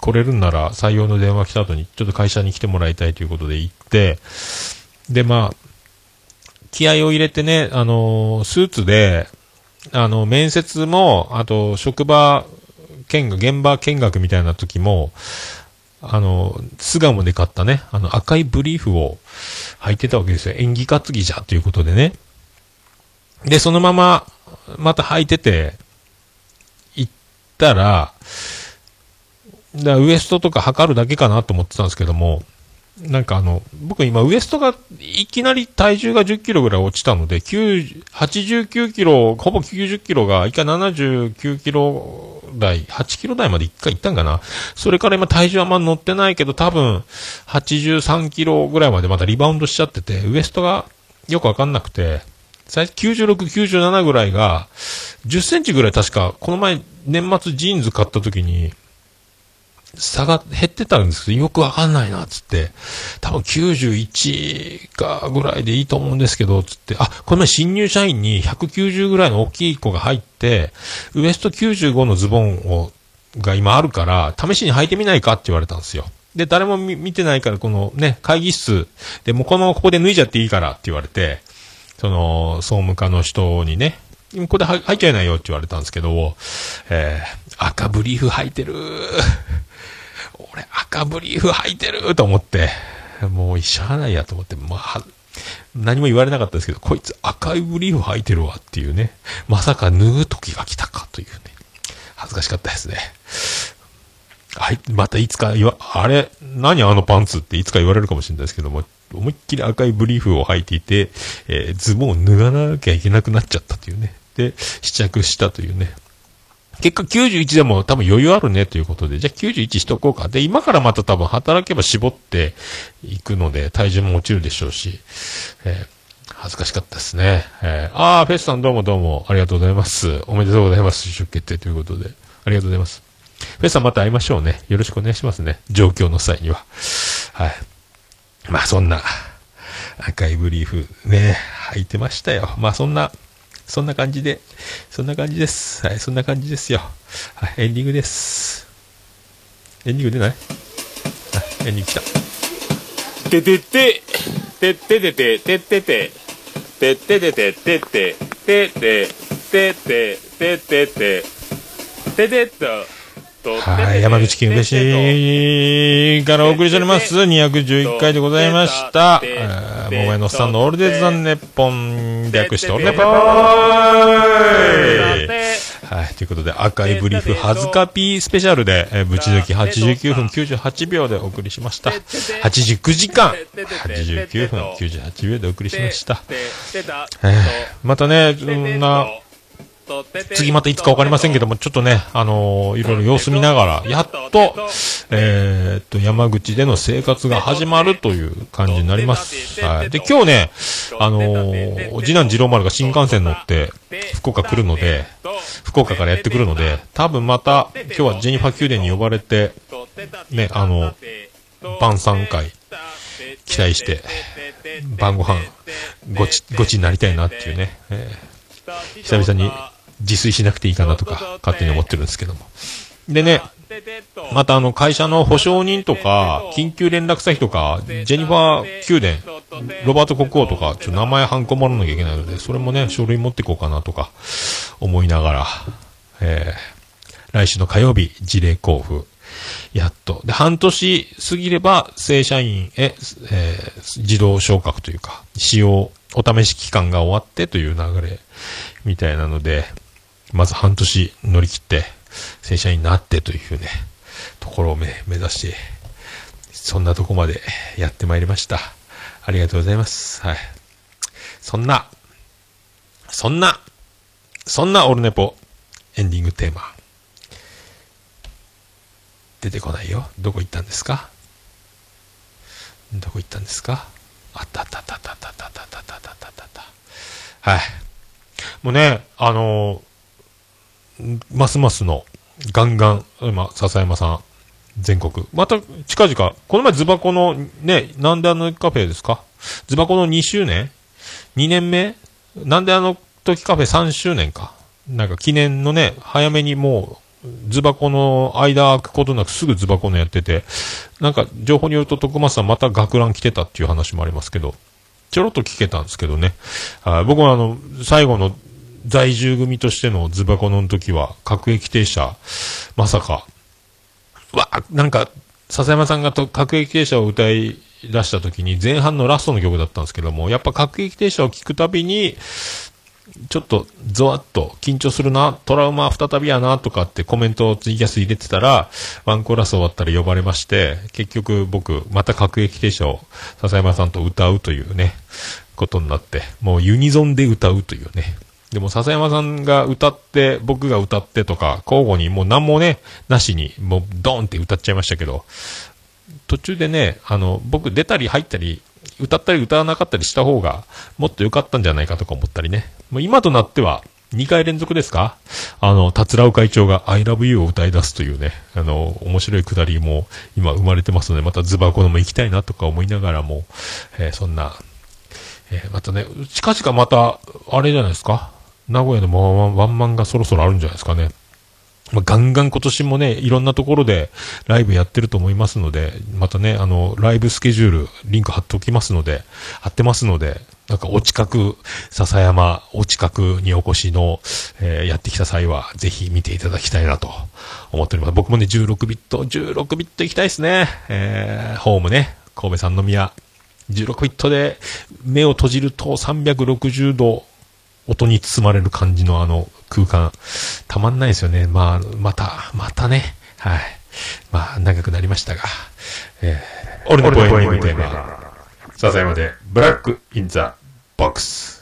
来れるんなら採用の電話来た後に、ちょっと会社に来てもらいたいということで行って、で、まあ、気合を入れてね、あの、スーツで、あの、面接も、あと、職場見学、現場見学みたいな時も、あの、巣鴨で買ったね、あの赤いブリーフを履いてたわけですよ。演技担ぎじゃということでね。で、そのまま、また履いてて、たら、だからウエストとか測るだけかなと思ってたんですけども、なんかあの、僕今ウエストがいきなり体重が10キロぐらい落ちたので、89キロ、ほぼ90キロが一回79キロ台、8キロ台まで一回行ったんかな。それから今体重はあんま乗ってないけど、多分83キロぐらいまでまたリバウンドしちゃってて、ウエストがよくわかんなくて、最初96、97ぐらいが、10センチぐらい確か、この前年末ジーンズ買った時に、差が減ってたんですけど、よくわかんないな、つって。多分91かぐらいでいいと思うんですけど、つって。あ、この前新入社員に190ぐらいの大きい子が入って、ウエスト95のズボンを、が今あるから、試しに履いてみないかって言われたんですよ。で、誰も見てないから、このね、会議室でもこのままここで脱いじゃっていいからって言われて、その、総務課の人にね、ここで履いちゃいないよって言われたんですけど、えー、赤ブリーフ履いてる。俺赤ブリーフ履いてると思って、もうしゃあないやと思って、まあ、何も言われなかったですけど、こいつ赤いブリーフ履いてるわっていうね、まさか脱ぐ時が来たかというね、恥ずかしかったですね。はい、またいつか言わ、あれ、何あのパンツっていつか言われるかもしれないですけども、思いっきり赤いブリーフを履いていて、えーズボンを脱がなきゃいけなくなっちゃったというね。で、試着したというね。結果91でも多分余裕あるねということで、じゃあ91しとこうか。で、今からまた多分働けば絞っていくので、体重も落ちるでしょうし、えー恥ずかしかったですね。えーあー、フェスさんどうもどうもありがとうございます。おめでとうございます。就職決定ということで。ありがとうございます。フェスさんまた会いましょうね。よろしくお願いしますね。状況の際には。はい。まあそんな赤いブリーフね、履いてましたよ。まあそんな、そんな感じで、そんな感じです。はい、そんな感じですよ。はい、エンディングです。エンディング出ない？あ、エンディング来た。ててて、てっててて、てってて、てっててて、てって、てて、てって、ててて、ててっと、はい、山口県宇部市からお送りしております。211回でございました。えー桃屋のさんのオールデイズ・ザ・ネッポン略してオールネポはい、ということで、赤いブリーフ、はずかぴースペシャルで、えー、ぶち抜き89分98秒でお送りしました。89時間、89分98秒でお送りしました。えーまたね、そんな、次またいつかわかりませんけども、ちょっとね、あのーいろいろ様子見ながら、やっと、えーっと、山口での生活が始まるという感じになります。はい。で、今日ね、あのー次男次郎丸が新幹線乗って、福岡来るので、福岡からやってくるので、多分また、今日はジェニファ宮殿に呼ばれて、ね、あの、晩餐会、期待して、晩ご飯、ごち、ごちになりたいなっていうね、えー久々に自炊しなくていいかなとか、勝手に思ってるんですけども。でね、またあの会社の保証人とか、緊急連絡先とか、ジェニファー宮殿、ロバート国王とか、ちょっと名前ハンコもらわなきゃいけないので、それもね、書類持っていこうかなとか、思いながら、えー、来週の火曜日、事例交付、やっと。で、半年過ぎれば、正社員へ、えー自動昇格というか、使用、お試し期間が終わってという流れ、みたいなので、まず半年乗り切って、正社員になってというね、ところを目指して、そんなとこまでやってまいりました。ありがとうございます。はい。そんな、そんな、そんなオルネポエンディングテーマ。出てこないよ。どこ行ったんですか？どこ行ったんですか？あったあったあったあったあったあったあったあったあった。はい。もうね、あのーますますの、ガンガン、今、笹山さん、全国。また、近々、この前ズバコの、ね、なんであのカフェですか？ズバコの2周年 ?2 年目？なんであの時カフェ3周年か？なんか記念のね、早めにもう、ズバコの間空くことなくすぐズバコのやってて、なんか情報によると徳松さんまた学ラン来てたっていう話もありますけど、ちょろっと聞けたんですけどね。あ僕はあの、最後の在住組としてのズバコの時は、各駅停車、まさか、わなんか、笹山さんがと各駅停車を歌い出した時に前半のラストの曲だったんですけども、やっぱ各駅停車を聞くたびに、ちょっとゾワッと緊張するな、トラウマ再びやなとかってコメントをツイキャス入れてたら、ワンコーラス終わったら呼ばれまして、結局僕、また各駅停車を笹山さんと歌うというね、ことになって、もうユニゾンで歌うというね。でも笹山さんが歌って、僕が歌ってとか、交互にもう何もね、なしに、もうドーンって歌っちゃいましたけど、途中でね、あの、僕出たり入ったり、歌ったり歌わなかったりした方が、もっと良かったんじゃないかとか思ったりね。もう今となっては、2回連続ですか？あの、達郎会長が I love you を歌い出すというね、あの、面白いくだりも今生まれてますので、またズバコのも行きたいなとか思いながらも、えーそんな、えーまたね、近々また、あれじゃないですか？名古屋のワンワンワンマンがそろそろあるんじゃないですかね。まあ、ガンガン今年もね、いろんなところでライブやってると思いますので、またね、あの、ライブスケジュール、リンク貼っておきますので、貼ってますので、なんかお近く、笹山、お近くにお越しの、えーやってきた際は、ぜひ見ていただきたいなと思っております。僕もね、16ビット、16ビット行きたいですね。えーホームね、神戸三宮。16ビットで目を閉じると360度音に包まれる感じのあの空間、たまんないですよね。まあ、また、またね。はい。まあ、長くなりましたが。えー、俺のポエムテーマ、笹山で、ブラック・イン・ザ・ボックス。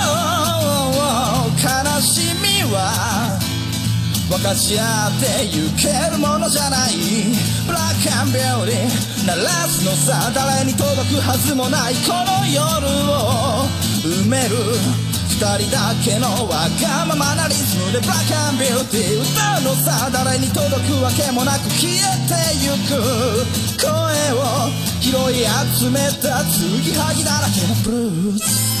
悲しみは分かち合ってゆけるものじゃない。ブラックアンビューティー鳴らすのさ誰に届くはずもない。この夜を埋める二人だけのわがままなリズムでブラックアンビューティー歌うのさ誰に届くわけもなく消えてゆく。声を拾い集めた継ぎはぎだらけのブルース。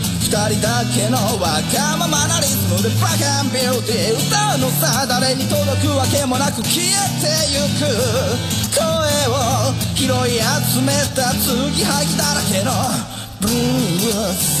二人だけのわがままなリズムでブラックアンビューティー。歌うのさ誰に届くわけもなく消えてゆく。声を拾い集めた継ぎはぎだらけのブルース。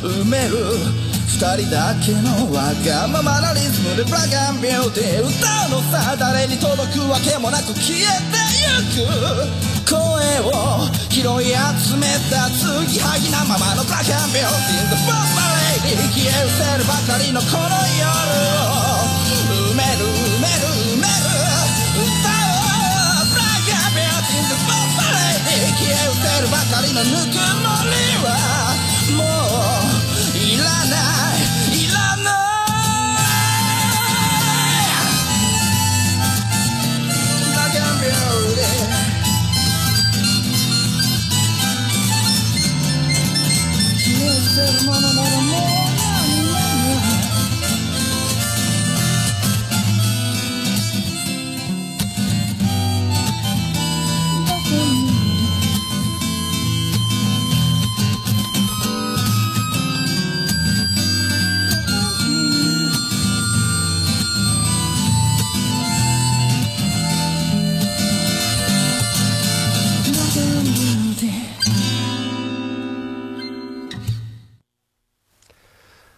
埋める二人だけのわがままなリズムでブラックアンビューティー歌うのさ誰に届くわけもなく消えてゆく声を拾い集めた継ぎはぎなままのブラックアンビューティー The First Lady 消え失せるばかりのこの夜を埋める埋める埋める歌おう Black and Beauty in the First Lady 消え失せるばかりのぬくもりは